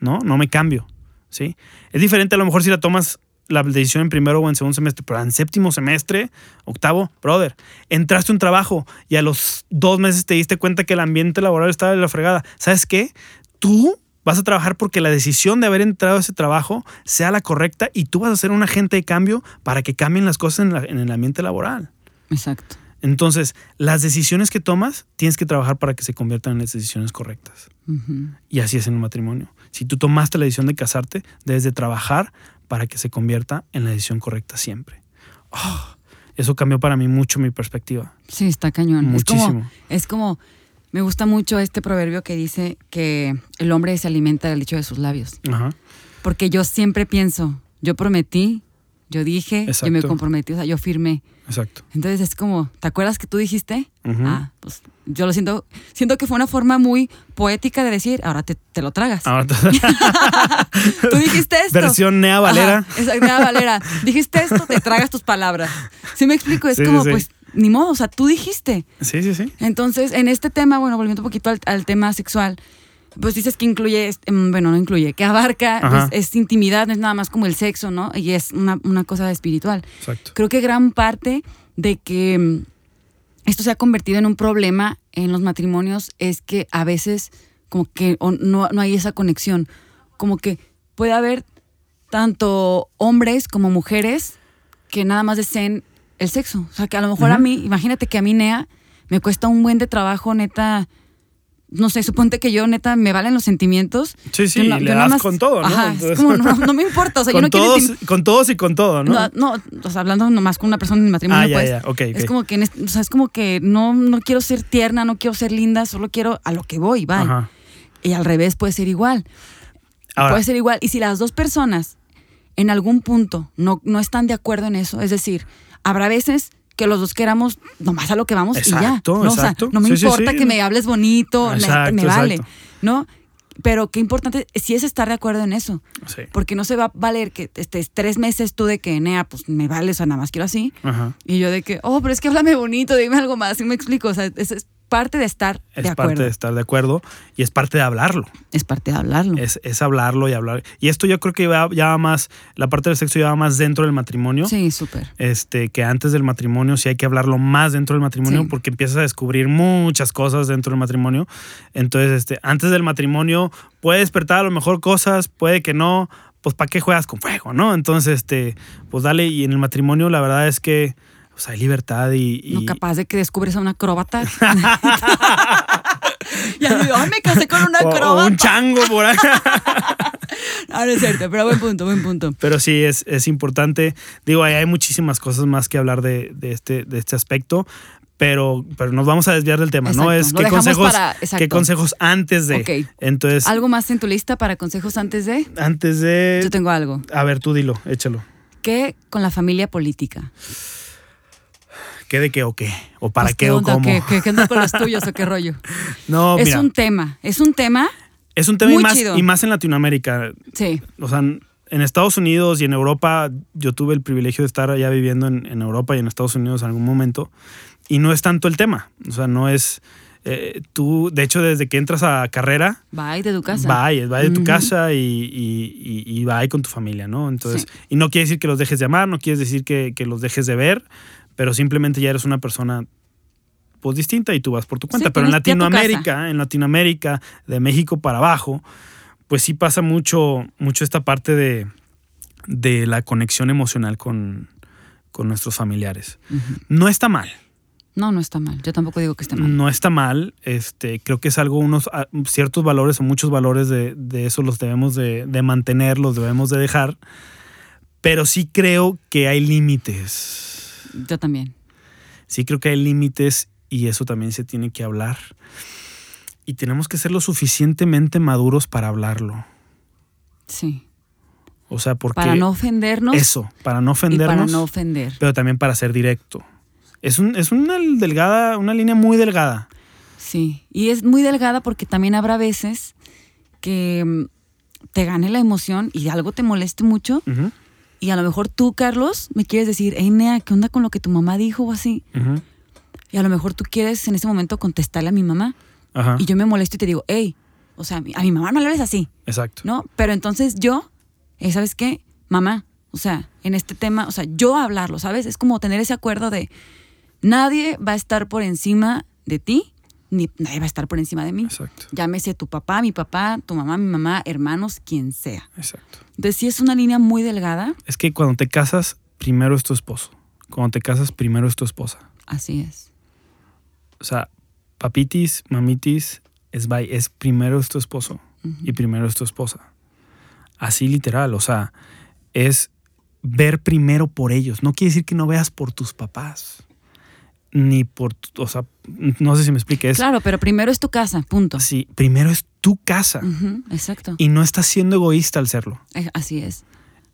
¿no? No me cambio, ¿sí? Es diferente a lo mejor si la tomas la decisión en primero o en segundo semestre, pero en séptimo semestre, octavo, brother, entraste a un trabajo y a los dos meses te diste cuenta que el ambiente laboral estaba de la fregada. ¿Sabes qué? Tú Vas a trabajar porque la decisión de haber entrado a ese trabajo sea la correcta y tú vas a ser un agente de cambio para que cambien las cosas en, el ambiente laboral. Exacto. Entonces, las decisiones que tomas, tienes que trabajar para que se conviertan en las decisiones correctas. Y así es en un matrimonio. Si tú tomaste la decisión de casarte, debes de trabajar para que se convierta en la decisión correcta siempre. Ah, eso cambió para mí mucho mi perspectiva. Sí, está cañón. Muchísimo. es como me gusta mucho este proverbio que dice que el hombre se alimenta del dicho de sus labios. Ajá. Porque yo siempre pienso, yo prometí, yo dije, yo me comprometí, o sea, yo firmé. Exacto. Entonces es como, ¿te acuerdas que tú dijiste? Ah, pues yo lo siento, siento que fue una forma muy poética de decir, ahora te, lo tragas. Ahora te... tú dijiste esto. Versión Nea Valera. exacto, Nea Valera. dijiste esto, te tragas tus palabras. Si me explico, es como, pues ni modo, o sea, tú dijiste. Sí, sí, sí. Entonces, en este tema, bueno, volviendo un poquito al, tema sexual, pues dices que incluye, em, bueno, no incluye, que abarca, pues, es intimidad, no es nada más como el sexo, ¿no? Y es una, cosa espiritual. Exacto. Creo que gran parte de que em, esto se ha convertido en un problema en los matrimonios es que a veces como que no, no hay esa conexión como que puede haber tanto hombres como mujeres que nada más deseen el sexo. O sea, que a lo mejor a mí, imagínate que a mí, Nea, me cuesta un buen de trabajo, neta. No sé, suponte que yo, neta, me valen los sentimientos. Sí, sí, no- le das con todo, ¿no? Ajá, es como, no, no me importa. O sea, yo con, no quiero todos, intim- con todos y con todo, ¿no? no, no, o sea, hablando nomás con una persona en matrimonio, ah, ya, pues. ya, Es como que, o sea, es como que no, no quiero ser tierna, no quiero ser linda, solo quiero a lo que voy, bye. Ajá. Y al revés puede ser igual. Ahora, Puede ser igual. Y si las dos personas en algún punto no, no están de acuerdo en eso, es decir, habrá veces que los dos queramos nomás a lo que vamos y ya. Exacto, ¿no? O sea, exacto. no me Sí, importa sí. que me hables bonito, me- Exacto, me, vale. ¿no? Pero qué importante sí es estar de acuerdo en eso, porque no se va a valer que estés tres meses tú de que, Nea, pues me vale, o sea, nada más quiero así, Ajá. y yo de que, oh, pero es que háblame bonito, dime algo más, ¿sí me explico? O sea, es, es parte de estar Es de acuerdo. parte de estar de acuerdo y es parte de hablarlo. Es parte de hablarlo. Es, es hablarlo y hablar. Y esto yo creo que va, ya va más, la parte del sexo ya va más dentro del matrimonio. Sí, súper. Este, que antes del matrimonio sí hay que hablarlo más dentro del matrimonio Sí. porque empiezas a descubrir muchas cosas dentro del matrimonio. Entonces, este, antes del matrimonio puede despertar a lo mejor cosas, puede que no, pues ¿para qué juegas con fuego, no? Entonces, este, pues dale, y en el matrimonio la verdad es que pues, hay libertad y... y- No capaz de que descubres a una acróbata. ya digo, ay, me casé con una o- o acróbata. un chango por ahí. Ah, no es cierto, pero buen punto, buen punto. Pero sí, es, es importante. Digo, hay, hay muchísimas cosas más que hablar de, de este, de este aspecto, pero, pero nos vamos a desviar del tema, ¿no? Es qué consejos, para- qué consejos antes de. Entonces, ¿Algo más en tu lista para consejos antes de? antes de. Yo tengo algo. A ver, tú dilo, échalo. ¿Qué con la familia política? ¿Qué de qué o qué? ¿O para Pues, qué, o onda? cómo? ¿Qué, qué, qué onda con los tuyos o qué rollo? No, es mira, un tema, es un tema, es un tema y muy más, chido. y más en Latinoamérica. sí, O sea, en Estados Unidos y en Europa, yo tuve el privilegio de estar allá viviendo en, en Europa y en Estados Unidos en algún momento, y no es tanto el tema. O sea, no es. eh, tú, de hecho, desde que entras a carrera, bye de tu casa. Bye, bye de tu Ujú. casa y, y, y, y bye con tu familia, ¿no? Entonces, Sí. y no quiere decir que los dejes de amar, no quiere decir que, que los dejes de ver, pero simplemente ya eres una persona pues distinta y tú vas por tu cuenta. Sí, pero en Latinoamérica, en Latinoamérica, de México para abajo, pues sí pasa mucho, mucho esta parte de, de la conexión emocional con, con nuestros familiares. No está mal. No, no está mal. Yo tampoco digo que esté mal. No está mal, este, creo que es algo, unos a- ciertos valores o muchos valores de, de eso los debemos de, de mantener, los debemos de dejar, pero sí creo que hay límites, Yo también. sí creo que hay límites y eso también se tiene que hablar y tenemos que ser lo suficientemente maduros para hablarlo, Sí. o sea, porque Para no ofendernos eso, para no y ofendernos, para no ofender. pero también para ser directo. Es, un, es una delgada, una línea muy delgada. Sí, y es muy delgada porque también habrá veces que mm, te gane la emoción y algo te moleste mucho Ujú, y a lo mejor tú, Carlos, me quieres decir, hey, Nea, ¿qué onda con lo que tu mamá dijo o así? Y a lo mejor tú quieres en ese momento contestarle a mi mamá Ajá, y yo me molesto y te digo, hey, o sea, a mi- mamá no le hables así, exacto. ¿no? Pero entonces yo, eh, ¿sabes qué? Mamá, o sea, en este tema, o sea, yo hablarlo, ¿sabes? Es como tener ese acuerdo de nadie va a estar por encima de ti, ni nadie va a estar por encima de mí. Exacto, Llámese tu papá, mi papá, tu mamá, mi mamá, hermanos, quien sea. exacto. Entonces sí es una línea muy delgada, Es que cuando te casas, primero es tu esposo. Cuando te casas, primero es tu esposa. así es. O sea, papitis, mamitis, es bye, es primero es tu esposo y primero es tu esposa. Así literal, o sea, es ver primero por ellos. No quiere decir que no veas por tus papás. Ni por, o sea, no sé si me explique. Es, Claro, pero primero es tu casa, punto. sí, primero es tu casa. Exacto. Y no estás siendo egoísta al serlo. Eh, Así es.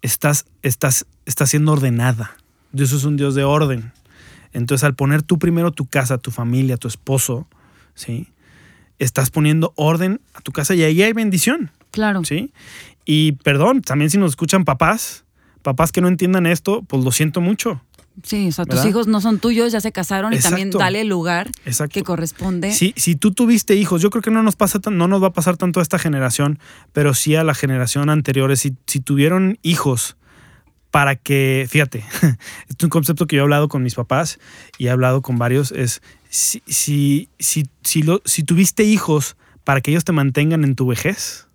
estás, estás, estás siendo ordenada. Dios es un Dios de orden. Entonces, al poner tú primero tu casa, tu familia, tu esposo, ¿sí? Estás poniendo orden a tu casa y ahí hay bendición, Claro. ¿sí? Y perdón, también si nos escuchan papás, papás que no entiendan esto, pues lo siento mucho. Sí, o sea, tus hijos no son tuyos, ya se casaron y también dale el lugar Exacto. que corresponde. Si, si tú tuviste hijos, yo creo que no nos pasa tan- no nos va a pasar tanto a esta generación, pero sí a la generación anteriores. Si, si tuvieron hijos para que, fíjate, es un concepto que yo he hablado con mis papás y he hablado con varios, es si, si, si, si, lo- si tuviste hijos para que ellos te mantengan en tu vejez,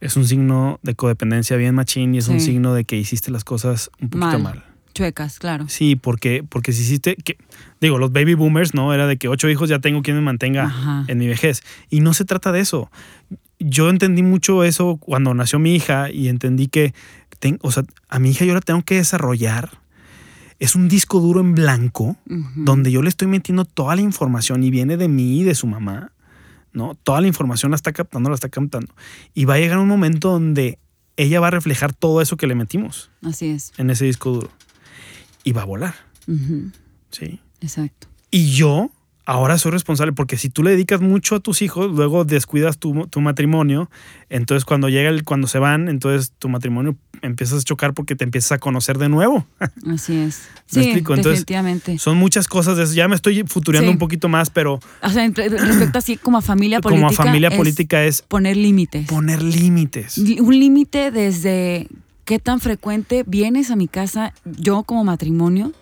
es un signo de codependencia bien machín y es un Sí. signo de que hiciste las cosas un poquito Mal. mal. Chuecas, claro. Sí, porque, porque si hiciste, que, digo, los baby boomers, ¿no? Era de que ocho hijos ya tengo quien me mantenga Ajá. en mi vejez. Y no se trata de eso. Yo entendí mucho eso cuando nació mi hija y entendí que, ten- o sea, a mi hija yo la tengo que desarrollar. Es un disco duro en blanco donde yo le estoy metiendo toda la información y viene de mí y de su mamá, ¿no? Toda la información la está captando, la está captando. Y va a llegar un momento donde ella va a reflejar todo eso que le metimos Así es. en ese disco duro. Y va a volar. ¿sí? Exacto. Y yo ahora soy responsable porque si tú le dedicas mucho a tus hijos, luego descuidas tu, tu matrimonio, entonces cuando llega el, cuando se van, entonces tu matrimonio empiezas a chocar porque te empiezas a conocer de nuevo. Así es. ¿Me Sí, explico? Entonces, definitivamente. Son muchas cosas de eso. Ya me estoy futuriando Sí. un poquito más, pero O sea, respecto así como a familia como política. a familia es política es Poner límites. poner límites. Un límite desde qué tan frecuente vienes a mi casa, yo como matrimonio,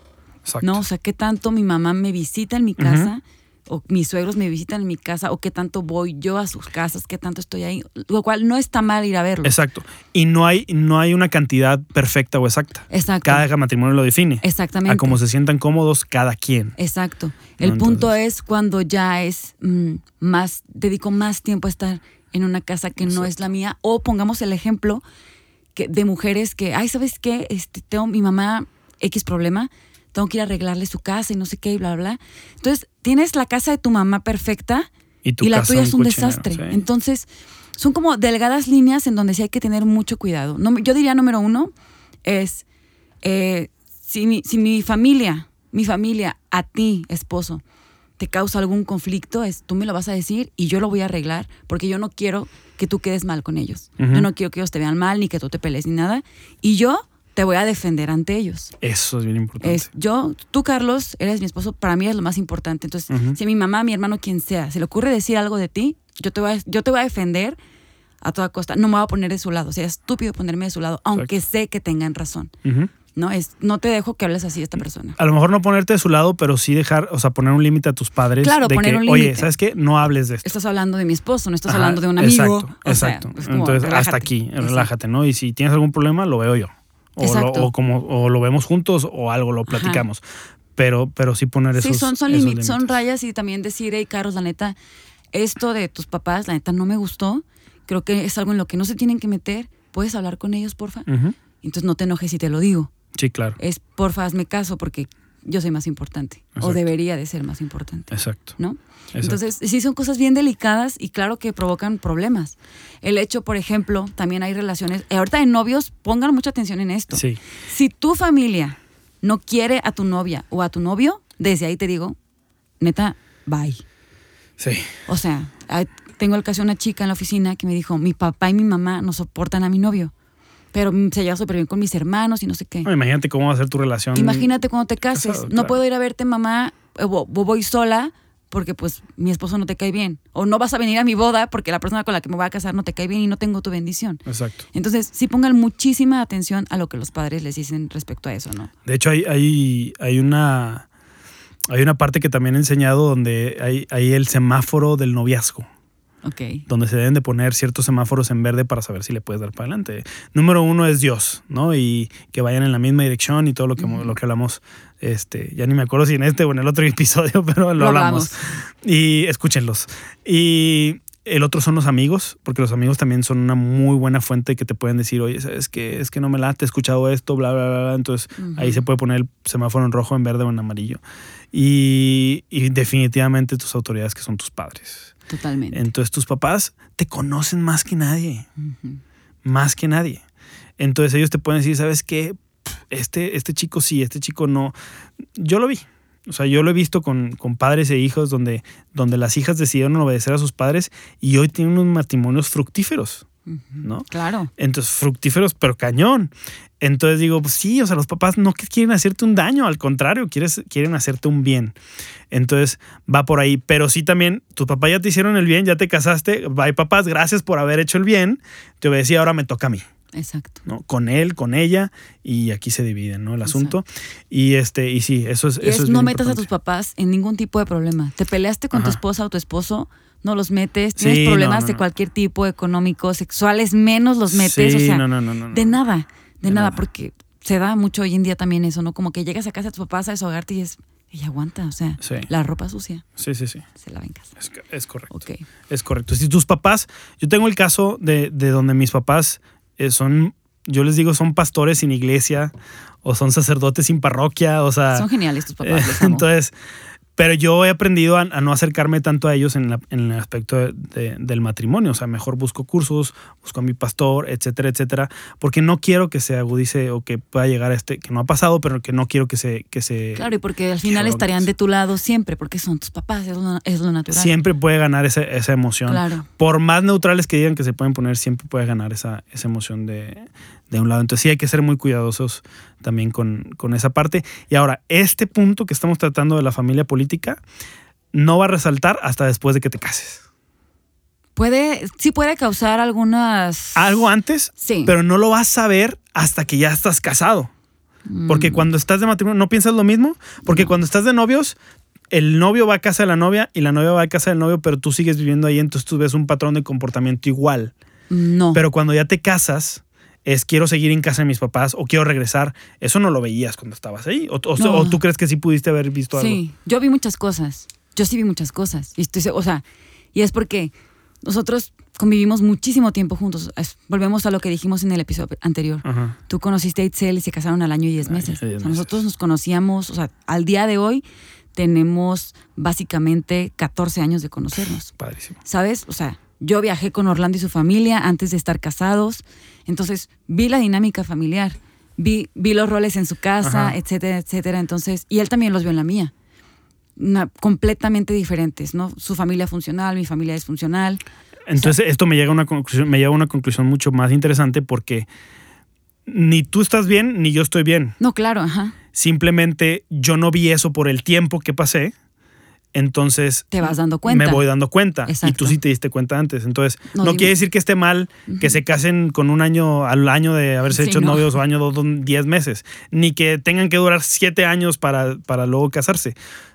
Exacto. ¿no? O sea, qué tanto mi mamá me visita en mi casa, o mis suegros me visitan en mi casa, o qué tanto voy yo a sus casas, qué tanto estoy ahí. Lo cual no está mal ir a verlos. Exacto. Y no hay, no hay una cantidad perfecta o exacta. Exacto. Cada matrimonio lo define. Exactamente. A cómo se sientan cómodos cada quien. Exacto. El No, punto entonces- es cuando ya es mm, más, dedico más tiempo a estar en una casa que no es la mía. O pongamos el ejemplo que, de mujeres que, ay, ¿sabes qué? Este, tengo mi mamá X problema, tengo que ir a arreglarle su casa y no sé qué, y bla, bla, bla. Entonces, tienes la casa de tu mamá perfecta Y, tu y la tuya es un desastre. sí. Entonces, son como delgadas líneas en donde sí hay que tener mucho cuidado. No, yo diría número uno es, eh, si, mi, si mi familia, mi familia, a ti, esposo, te causa algún conflicto, es tú me lo vas a decir y yo lo voy a arreglar porque yo no quiero que tú quedes mal con ellos. Yo no quiero que ellos te vean mal ni que tú te pelees ni nada. Y yo te voy a defender ante ellos. Eso es bien importante. Es, yo, tú, Carlos, eres mi esposo, para mí es lo más importante. Entonces, Ujú. si a mi mamá, mi hermano, quien sea, se le ocurre decir algo de ti, yo te voy a, yo te voy a defender a toda costa. No me voy a poner de su lado. Sería estúpido ponerme de su lado, aunque sé que tengan razón. Ujú. No, es, no te dejo que hables así de esta persona. A lo mejor no ponerte de su lado, pero sí dejar, o sea, poner un límite a tus padres. Claro, de poner que, un Oye, límite. ¿sabes qué? No hables de esto. Estás hablando de mi esposo, no estás Ajá, hablando de un amigo. Exacto, O exacto. como, Entonces, hasta aquí, Exacto. relájate, ¿no? Y si tienes algún problema, lo veo yo. O, lo, o como, o lo vemos juntos o algo, lo platicamos. Pero, pero sí poner esos Sí, son, son, esos límites, son rayas y también decir, hey, Carlos, la neta, esto de tus papás, la neta, no me gustó. Creo que es algo en lo que no se tienen que meter. ¿Puedes hablar con ellos, porfa? Entonces no te enojes si te lo digo. Sí, claro. Es, porfa, hazme caso porque yo soy más importante. Exacto. O debería de ser más importante. Exacto. ¿No? exacto. Entonces, sí son cosas bien delicadas y claro que provocan problemas. El hecho, por ejemplo, también hay relaciones, eh, ahorita en novios, pongan mucha atención en esto. Sí. Si tu familia no quiere a tu novia o a tu novio, desde ahí te digo, neta, bye. Sí. O sea, tengo el caso de una chica en la oficina que me dijo, mi papá y mi mamá no soportan a mi novio, pero se lleva súper bien con mis hermanos y no sé qué. No, imagínate cómo va a ser tu relación. Imagínate cuando te cases, casado, no puedo ir a verte mamá, o, o voy sola porque pues mi esposo no te cae bien, o no vas a venir a mi boda porque la persona con la que me voy a casar no te cae bien y no tengo tu bendición. Exacto. Entonces, sí pongan muchísima atención a lo que los padres les dicen respecto a eso, ¿no? De hecho, hay, hay, hay una. Hay una parte que también he enseñado donde hay, hay el semáforo del noviazgo. Donde se deben de poner ciertos semáforos en verde para saber si le puedes dar para adelante. Número uno es Dios, ¿no? Y que vayan en la misma dirección y todo lo que, lo que hablamos, este, ya ni me acuerdo si en este o en el otro episodio, pero lo, Lo hablamos. hablamos. Y escúchenlos. Y el otro son los amigos, porque los amigos también son una muy buena fuente que te pueden decir, oye, ¿sabes qué? Es que no me late, he escuchado esto, bla, bla, bla, bla. Entonces ahí se puede poner el semáforo en rojo, en verde o en amarillo. Y, y definitivamente tus autoridades que son tus padres. Totalmente. Entonces tus papás te conocen más que nadie, más que nadie. Entonces ellos te pueden decir, ¿sabes qué? Este, este chico sí, este chico no. Yo lo vi. O sea, yo lo he visto con, con padres e hijos donde, donde las hijas decidieron obedecer a sus padres y hoy tienen unos matrimonios fructíferos. ¿No? Claro. Entonces, fructíferos, pero cañón. Entonces digo, pues sí, o sea, los papás no quieren hacerte un daño, al contrario, quieres, quieren hacerte un bien. Entonces va por ahí. Pero sí también, tus papás ya te hicieron el bien, ya te casaste. Bye, papás, gracias por haber hecho el bien. Te obedecí, ahora me toca a mí, Exacto. ¿no? Con él, con ella, y aquí se dividen, ¿no? El asunto. Y este, y sí, eso es. Y eso es, es no metas a tus papás en ningún tipo de problema. Te peleaste con tu esposa o tu esposo, no los metes, tienes Sí, problemas no, de cualquier tipo, económicos, sexuales, menos los metes, Sí, o sea, no, no, no, no, no. de nada, de, De nada, nada. porque se da mucho hoy en día también eso, ¿no? Como que llegas a casa de tus papás a desahogarte y es, ella aguanta, o sea, Sí. la ropa sucia Sí, sí, sí. se lava en casa. Es, es correcto. Ok. Es correcto. Si tus papás, yo tengo el caso de, de donde mis papás eh, son, yo les digo, son pastores sin iglesia o son sacerdotes sin parroquia, o sea, Son geniales tus papás, eh, les amo. entonces, pero yo he aprendido a, a no acercarme tanto a ellos en, la- en el aspecto de- de- del matrimonio, o sea, mejor busco cursos, busco a mi pastor, etcétera, etcétera, porque no quiero que se agudice o que pueda llegar a este, que no ha pasado, pero que no quiero que se, que se Claro, y porque al final estarían de tu lado siempre, porque son tus papás, es lo, es lo natural. siempre puede ganar esa, esa emoción. Claro. por más neutrales que digan que se pueden poner, siempre puede ganar esa, esa emoción de, de un lado. Entonces sí hay que ser muy cuidadosos también con, con esa parte. Y ahora, este punto que estamos tratando de la familia política no va a resaltar hasta después de que te cases. Puede, sí puede causar algunas. Algo antes, Sí. pero no lo vas a ver hasta que ya estás casado. Porque Mm, cuando estás de matrimonio, ¿no piensas lo mismo? Porque cuando estás de novios, el novio va a casa de la novia y la novia va a casa del novio, pero tú sigues viviendo ahí, entonces tú ves un patrón de comportamiento igual. No. Pero cuando ya te casas, es quiero seguir en casa de mis papás o quiero regresar. Eso no lo veías cuando estabas ahí. O, o- No. o tú crees que sí pudiste haber visto algo. Sí, yo vi muchas cosas. Yo sí vi muchas cosas. Y estoy, o sea, y es porque nosotros convivimos muchísimo tiempo juntos. Es- volvemos a lo que dijimos en el episodio anterior. Ajá. Tú conociste a Itzel y se casaron al año y diez meses. diez O sea, meses. nosotros nos conocíamos, o sea, al día de hoy tenemos básicamente 14 años de conocernos. Padrísimo. ¿Sabes? O sea, yo viajé con Orlando y su familia antes de estar casados. Entonces, vi la dinámica familiar. Vi, vi los roles en su casa, Ajá. etcétera, etcétera. Entonces, y él también los vio en la mía. Una- completamente diferentes, ¿no? Su familia funcional, mi familia disfuncional. Entonces, esto me llega a una conclusión, me lleva a una conclusión mucho más interesante porque ni tú estás bien ni yo estoy bien. No, claro, ajá. Simplemente yo no vi eso por el tiempo que pasé. Entonces Te vas dando cuenta. me voy dando cuenta. Y tú sí te diste cuenta antes. Entonces, No, quiere decir que esté mal que se casen con un año al año de haberse Sí, hecho no. novios o año dos, dos, diez meses. Ni que tengan que durar siete años para, para luego casarse.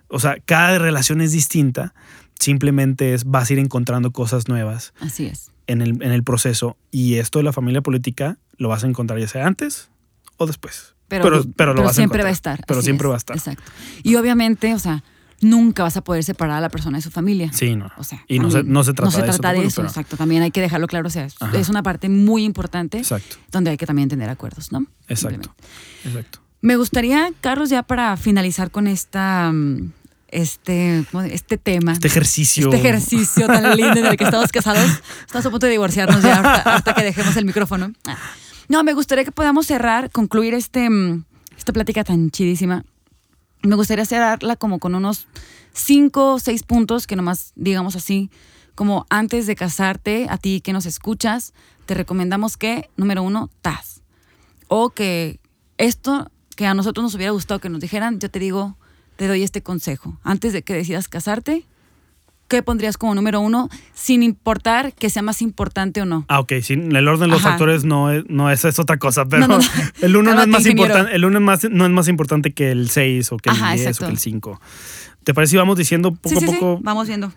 O sea, cada relación es distinta. Simplemente es vas a ir encontrando cosas nuevas Así es. en el, en el proceso. Y esto de la familia política lo vas a encontrar ya sea antes o después. Pero, pero, pero lo vas a siempre va a estar. Pero así siempre es, va a estar. Exacto. Y obviamente, o sea, nunca vas a poder separar a la persona de su familia. Sí, no. O sea, y no se, no se trata no se de eso. trata de eso, pero- exacto. También hay que dejarlo claro. O sea, es- Ajá. es una parte muy importante Exacto, donde hay que también tener acuerdos, ¿no? exacto. Exacto. Me gustaría, Carlos, ya para finalizar con esta, mm, este, ¿cómo de- este tema, Este ejercicio. este ejercicio tan lindo en el que estamos casados, estamos a punto de divorciarnos ya ahorita, ahorita que dejemos el micrófono. Ah. No, me gustaría que podamos cerrar, concluir este, mm, esta plática tan chidísima. Me gustaría cerrarla como con unos cinco o seis puntos que nomás digamos así, como antes de casarte, a ti que nos escuchas, te recomendamos que, número uno, TAS. O que esto que a nosotros nos hubiera gustado que nos dijeran, yo te digo, te doy este consejo. Antes de que decidas casarte, ¿qué pondrías como número uno? Sin importar que sea más importante o no. Ah, ok, sí, el orden de los Ajá. factores no es, no es, es otra cosa, pero No, no, no. el uno no es más importante, el uno es más, no es más importante que el 6 o que el Ajá, 10 o exacto. que el 5. ¿Te parece si vamos diciendo poco sí, sí, a sí, poco? vamos viendo.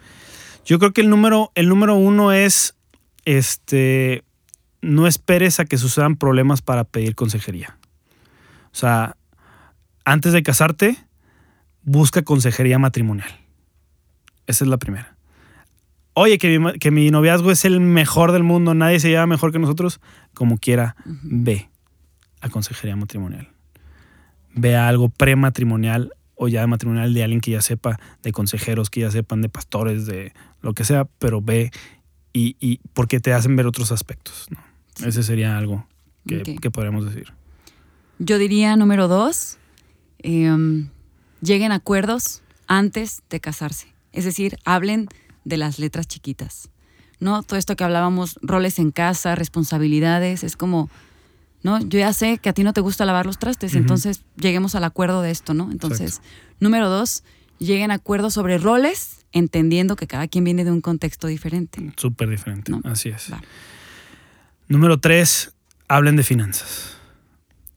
Yo creo que el número, el número uno es este no esperes a que sucedan problemas para pedir consejería. O sea, antes de casarte, busca consejería matrimonial. Esa es la primera. Oye, que mi, que mi noviazgo es el mejor del mundo, nadie se lleva mejor que nosotros. Como quiera, ve a consejería matrimonial. Ve a algo prematrimonial o ya de matrimonial de alguien que ya sepa de consejeros, que ya sepan de pastores, de lo que sea, pero ve y, y porque te hacen ver otros aspectos. ¿no? Ese sería algo que, que podríamos decir. Yo diría número dos, em, lleguen a acuerdos antes de casarse. Es decir, hablen de las letras chiquitas. ¿No? Todo esto que hablábamos, roles en casa, responsabilidades, es como, ¿no? Yo ya sé que a ti no te gusta lavar los trastes, entonces lleguemos al acuerdo de esto, ¿no? Entonces, número dos, lleguen a acuerdos sobre roles, entendiendo que cada quien viene de un contexto diferente. Súper diferente. No. Así es. Va. Número tres, hablen de finanzas.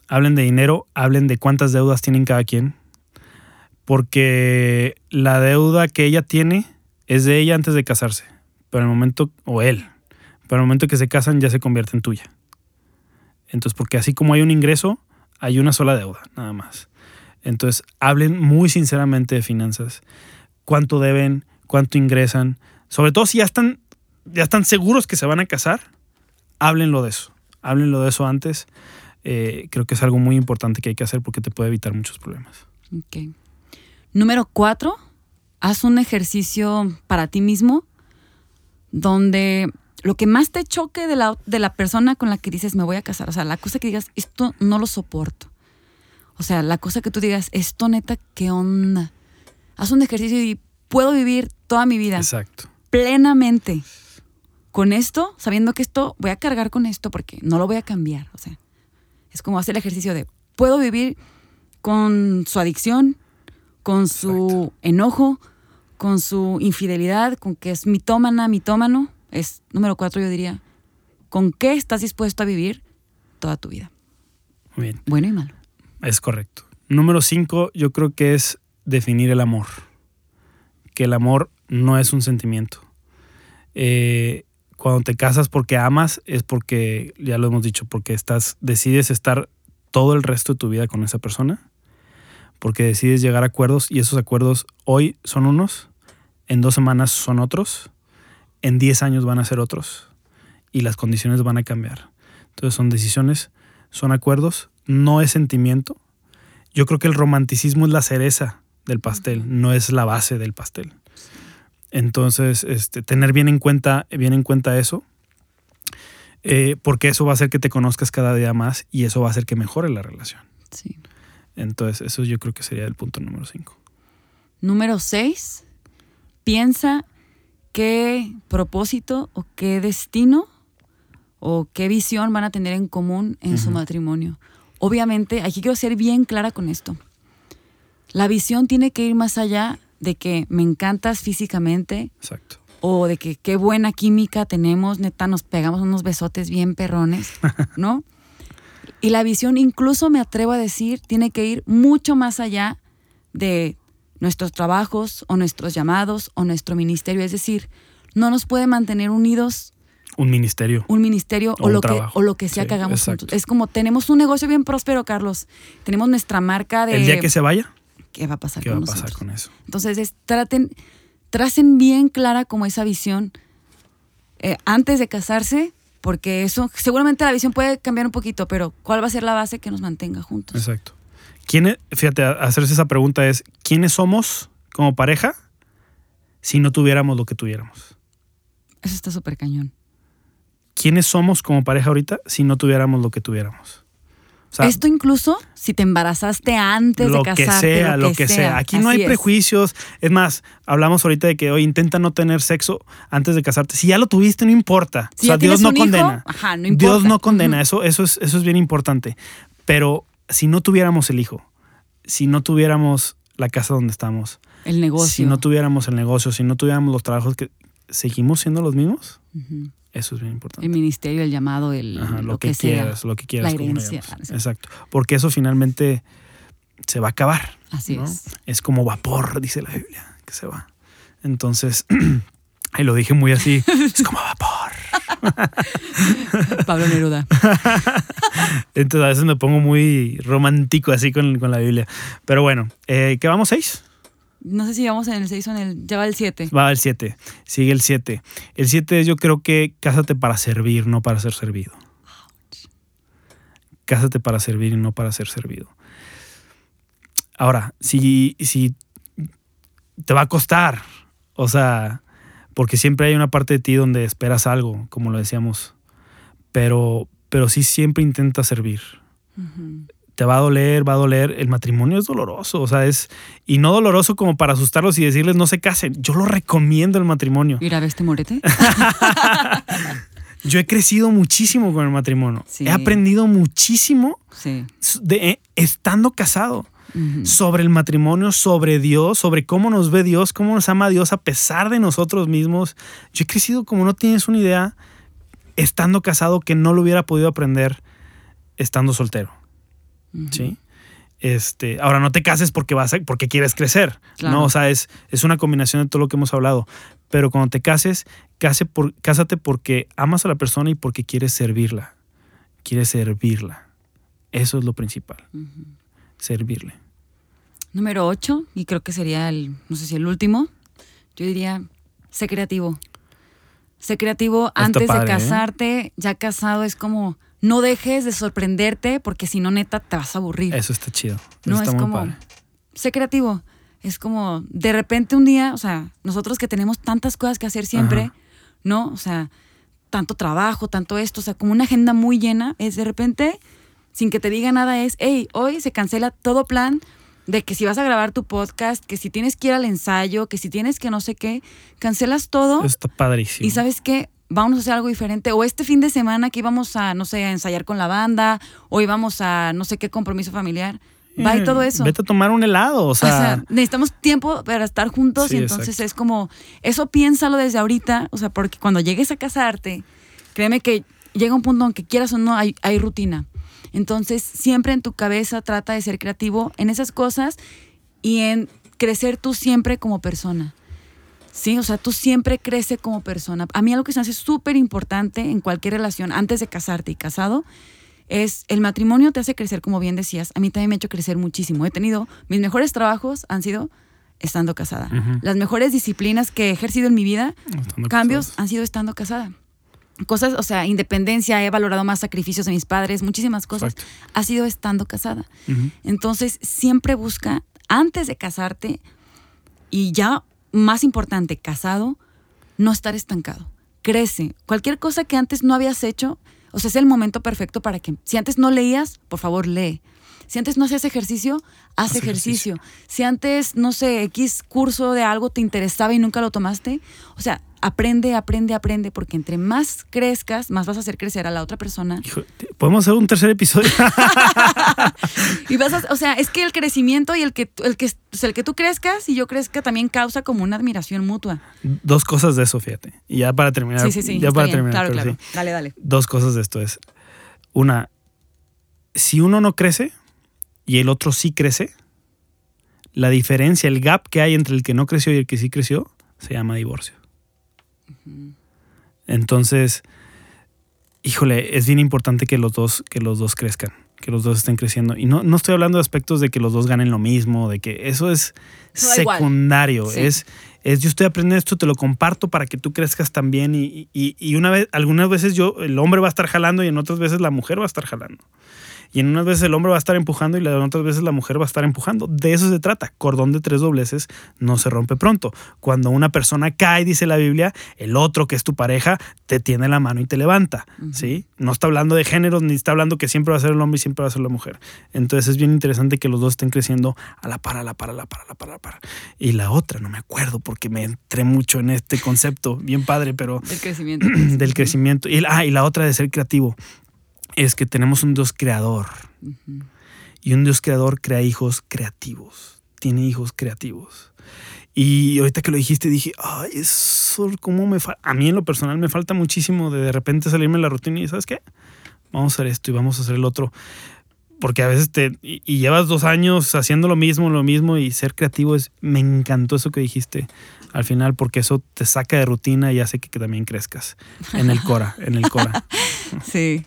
Hablen de dinero, hablen de cuántas deudas tienen cada quien. Porque la deuda que ella tiene es de ella antes de casarse. pero el momento, o él, pero el momento que se casan ya se convierte en tuya. Entonces, porque así como hay un ingreso, hay una sola deuda, nada más. Entonces, hablen muy sinceramente de finanzas. ¿Cuánto deben? ¿Cuánto ingresan? Sobre todo si ya están, ya están seguros que se van a casar, háblenlo de eso. Háblenlo de eso antes. Eh, creo que es algo muy importante que hay que hacer porque te puede evitar muchos problemas. Ok. Número cuatro, haz un ejercicio para ti mismo donde lo que más te choque de la, de la persona con la que dices me voy a casar, o sea, la cosa que digas, esto no lo soporto. O sea, la cosa que tú digas, esto neta, ¿qué onda? Haz un ejercicio y puedo vivir toda mi vida Exacto. plenamente con esto, sabiendo que esto voy a cargar con esto porque no lo voy a cambiar. O sea, es como hacer el ejercicio de puedo vivir con su adicción, con su Exacto. enojo, con su infidelidad, con que es mitómana, mitómano. Es número cuatro, yo diría. ¿Con qué estás dispuesto a vivir toda tu vida? Muy bien. Bueno y malo. Es correcto. Número cinco, yo creo que es definir el amor. Que el amor no es un sentimiento. Eh, cuando te casas porque amas, es porque, ya lo hemos dicho, porque estás, decides estar todo el resto de tu vida con esa persona. Porque decides llegar a acuerdos y esos acuerdos hoy son unos, en dos semanas son otros, en diez años van a ser otros y las condiciones van a cambiar. Entonces son decisiones, son acuerdos, no es sentimiento. Yo creo que el romanticismo es la cereza del pastel, no es la base del pastel. Entonces, este, tener bien en cuenta, bien en cuenta eso, eh, porque eso va a hacer que te conozcas cada día más y eso va a hacer que mejore la relación. Sí. Entonces, eso yo creo que sería el punto número 5. Número seis, piensa qué propósito o qué destino o qué visión van a tener en común en su matrimonio. Obviamente, aquí quiero ser bien clara con esto. La visión tiene que ir más allá de que me encantas físicamente Exacto. o de que qué buena química tenemos, neta, nos pegamos unos besotes bien perrones, ¿no? Y la visión, incluso me atrevo a decir, tiene que ir mucho más allá de nuestros trabajos o nuestros llamados o nuestro ministerio. Es decir, no nos puede mantener unidos Un ministerio. un ministerio O o, un lo, que, o lo que sea Sí, que hagamos juntos. Es como tenemos un negocio bien próspero, Carlos. Tenemos nuestra marca de... El día que se vaya, ¿Qué va a pasar ¿qué va con a pasar nosotros? con eso? Entonces, es, traten, tracen bien clara como esa visión eh, antes de casarse, porque eso, seguramente la visión puede cambiar un poquito, pero ¿cuál va a ser la base que nos mantenga juntos? Exacto. ¿Quién, fíjate, a- hacerse esa pregunta es, ¿quiénes somos como pareja si no tuviéramos lo que tuviéramos? Eso está súper cañón. ¿Quiénes somos como pareja ahorita si no tuviéramos lo que tuviéramos? O sea, Esto incluso si te embarazaste antes lo de que casarte. sea, lo que sea. Aquí no hay es. prejuicios. Es más, hablamos ahorita de que hoy intenta no tener sexo antes de casarte. Si ya lo tuviste, no importa. Si o sea, Dios no hijo, condena. ajá, no Dios no condena. Eso, eso, es, eso es bien importante. Pero si no tuviéramos el hijo, si no tuviéramos la casa donde estamos, El negocio. si no tuviéramos el negocio, si no tuviéramos los trabajos que seguimos siendo los mismos. Eso es bien importante. El ministerio, el llamado, el Ajá, lo, lo, que, quieras, lo que quieras. La herencia. Exacto. Porque eso finalmente se va a acabar. Así ¿no? es. Es como vapor, dice la Biblia, que se va. Entonces, ahí lo dije muy así, es como vapor. Pablo Neruda. Entonces a veces me pongo muy romántico así con, con la Biblia. Pero bueno, eh, ¿qué vamos? ¿Seis? No sé si vamos en el 6 o en el. Ya va el 7. Va el 7. Sigue el 7. El 7 es yo creo que cásate para servir, no para ser servido. Cásate para servir y no para ser servido. Ahora, si, si te va a costar, o sea, porque siempre hay una parte de ti donde esperas algo, como lo decíamos, pero, pero sí siempre intenta servir. Te va a doler, va a doler. El matrimonio es doloroso, o sea, es. Y no doloroso como para asustarlos y decirles no se casen. Yo lo recomiendo el matrimonio. Ir a ver este morete. Yo he crecido muchísimo con el matrimonio. Sí. He aprendido muchísimo Sí. de, eh, estando casado sobre el matrimonio, sobre Dios, sobre cómo nos ve Dios, cómo nos ama Dios a pesar de nosotros mismos. Yo he crecido como no tienes una idea estando casado que no lo hubiera podido aprender estando soltero. ¿Sí? Este, ahora no te cases porque vas a- porque quieres crecer, Claro. ¿no? O sea, es, es una combinación de todo lo que hemos hablado. Pero cuando te cases, case por, cásate porque amas a la persona y porque quieres servirla. Quieres servirla. Eso es lo principal. Servirle. Número 8, y creo que sería el, no sé si el último, yo diría, sé creativo. Sé creativo Está antes padre, de ¿eh? casarte, ya casado es como, no dejes de sorprenderte porque si no, neta, te vas a aburrir. Eso está chido. Eso no, está es muy como, padre. sé creativo. Es como, de repente un día, o sea, nosotros que tenemos tantas cosas que hacer siempre, Ajá. ¿no? O sea, tanto trabajo, tanto esto, o sea, como una agenda muy llena, es de repente, sin que te diga nada, es, hey, hoy se cancela todo plan de que si vas a grabar tu podcast, que si tienes que ir al ensayo, que si tienes que no sé qué, cancelas todo está padrísimo. y sabes qué, vamos a hacer algo diferente. O este fin de semana que íbamos a, no sé, a ensayar con la banda, o íbamos a no sé qué compromiso familiar. Va y Eh, todo eso. Vete a tomar un helado, o O sea, sea, necesitamos tiempo para estar juntos Sí, y entonces exacto. es como, eso piénsalo desde ahorita, o sea, porque cuando llegues a casarte, créeme que llega un punto, aunque quieras o no, hay, hay rutina. Entonces, siempre en tu cabeza trata de ser creativo en esas cosas y en crecer tú siempre como persona. Sí, o sea, tú siempre crece como persona. A mí algo que se me hace súper importante en cualquier relación, antes de casarte y casado, es el matrimonio te hace crecer, como bien decías. A mí también me ha hecho crecer muchísimo. He tenido, mis mejores trabajos han sido estando casada. Las mejores disciplinas que he ejercido en mi vida, Estando cambios, han sido estando casada. Cosas, o sea, independencia, he valorado más sacrificios de mis padres, muchísimas cosas. Exacto. Ha sido estando casada. Entonces, siempre busca, antes de casarte, y ya más importante, casado, no estar estancado. Crece. Cualquier cosa que antes no habías hecho, o sea, es el momento perfecto para que, si antes no leías, por favor, lee. Si antes no hacías ejercicio, haz, Haz ejercicio. ejercicio. Si antes, no sé, X curso de algo te interesaba y nunca lo tomaste, o sea, aprende, aprende, aprende, porque entre más crezcas, más vas a hacer crecer a la otra persona. Hijo, ¿Podemos hacer un tercer episodio? Y vas a, o sea, es que el crecimiento y el que, el que, o sea, el que tú crezcas y yo crezca también causa como una admiración mutua. Dos cosas de eso, fíjate. Y ya para terminar. Sí, sí, sí. Ya para bien. terminar. Claro, claro. sí. Dale, dale. Dos cosas de esto es. Una, si uno no crece y el otro sí crece, la diferencia, el gap que hay entre el que no creció y el que sí creció, se llama divorcio. Entonces, híjole, es bien importante que los dos, que los dos crezcan, que los dos estén creciendo. Y no, no estoy hablando de aspectos de que los dos ganen lo mismo, de que eso es secundario. Sí. Es, es yo estoy aprendiendo esto, te lo comparto para que tú crezcas también. Y, y, y una vez, algunas veces yo, el hombre va a estar jalando y en otras veces la mujer va a estar jalando. Y en unas veces el hombre va a estar empujando y en otras veces la mujer va a estar empujando. De eso se trata. Cordón de tres dobleces no se rompe pronto. Cuando una persona cae, dice la Biblia, el otro que es tu pareja te tiene la mano y te levanta. ¿sí? No está hablando de géneros ni está hablando que siempre va a ser el hombre y siempre va a ser la mujer. Entonces es bien interesante que los dos estén creciendo a la par, a la par, a la par, a la par, a la par. Y la otra, no me acuerdo porque me entré mucho en este concepto, bien padre, pero Del crecimiento. del crecimiento. Y, ah, y la otra de ser creativo es que tenemos un Dios creador. Y un Dios creador crea hijos creativos. Tiene hijos creativos. Y ahorita que lo dijiste dije, ay, eso cómo me falta. A mí en lo personal me falta muchísimo de de repente salirme de la rutina y ¿sabes qué? Vamos a hacer esto y vamos a hacer el otro. Porque a veces te... Y, y llevas dos años haciendo lo mismo, lo mismo y ser creativo es... Me encantó eso que dijiste al final porque eso te saca de rutina y hace que, que también crezcas. En el Cora, en el Cora. Sí.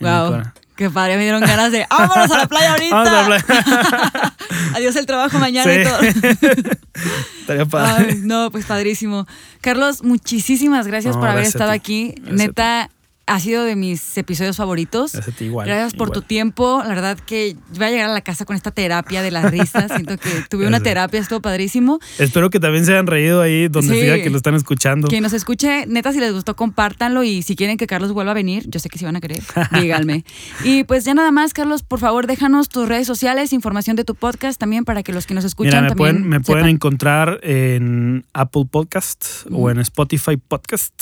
Wow. Qué padre, me dieron ganas de vámonos a la playa ahorita. Vamos a hablar. Adiós el trabajo mañana Sí. y todo. Estaría padre. Ay, no, pues padrísimo. Carlos, muchísimas gracias No, por haber gracias estado aquí. Gracias Neta, ha sido de mis episodios favoritos. Gracias igual, por igual. tu tiempo. La verdad que voy a llegar a la casa con esta terapia de las risas. Siento que tuve una terapia, estuvo padrísimo. Espero que también se hayan reído ahí donde Sí. sea que lo están escuchando. Quien nos escuche, neta, si les gustó, compártanlo y si quieren que Carlos vuelva a venir, yo sé que sí van a querer, díganme. y pues ya nada más, Carlos, por favor, déjanos tus redes sociales, información de tu podcast también para que los que nos escuchan Mira, me también pueden, me pueden encontrar en Apple Podcast o en Spotify Podcast.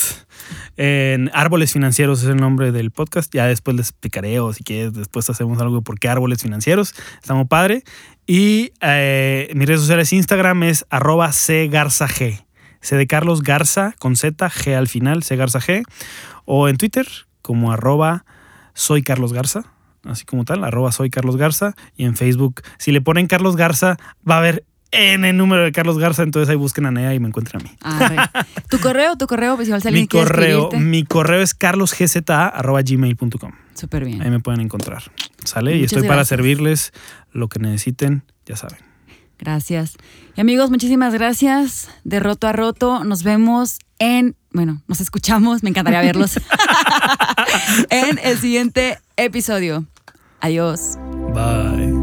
En Árboles Financieros es el nombre del podcast. Ya después les explicaré o si quieres, después hacemos algo de por qué Árboles Financieros. Está muy padre. Y eh, mis redes sociales Instagram es arroba cgarzag. C de Carlos Garza con Z, G al final, C Garza G. O en Twitter como arroba soy Carlos Garza. así como tal, arroba soy Carlos Garza. Y en Facebook, si le ponen Carlos Garza, va a haber en el número de Carlos Garza, entonces ahí busquen a Nea y me encuentran a mí. Ah, tu correo, tu correo, pues igual si mi quiere correo, escribirte. mi correo es carlosgza.gmail.com. Súper bien. Ahí me pueden encontrar. ¿Sale? y estoy para servirles lo que necesiten, ya saben. Gracias. Y amigos, muchísimas gracias. De roto a roto. Nos vemos en, bueno, nos escuchamos, me encantaría verlos. en el siguiente episodio. Adiós. Bye.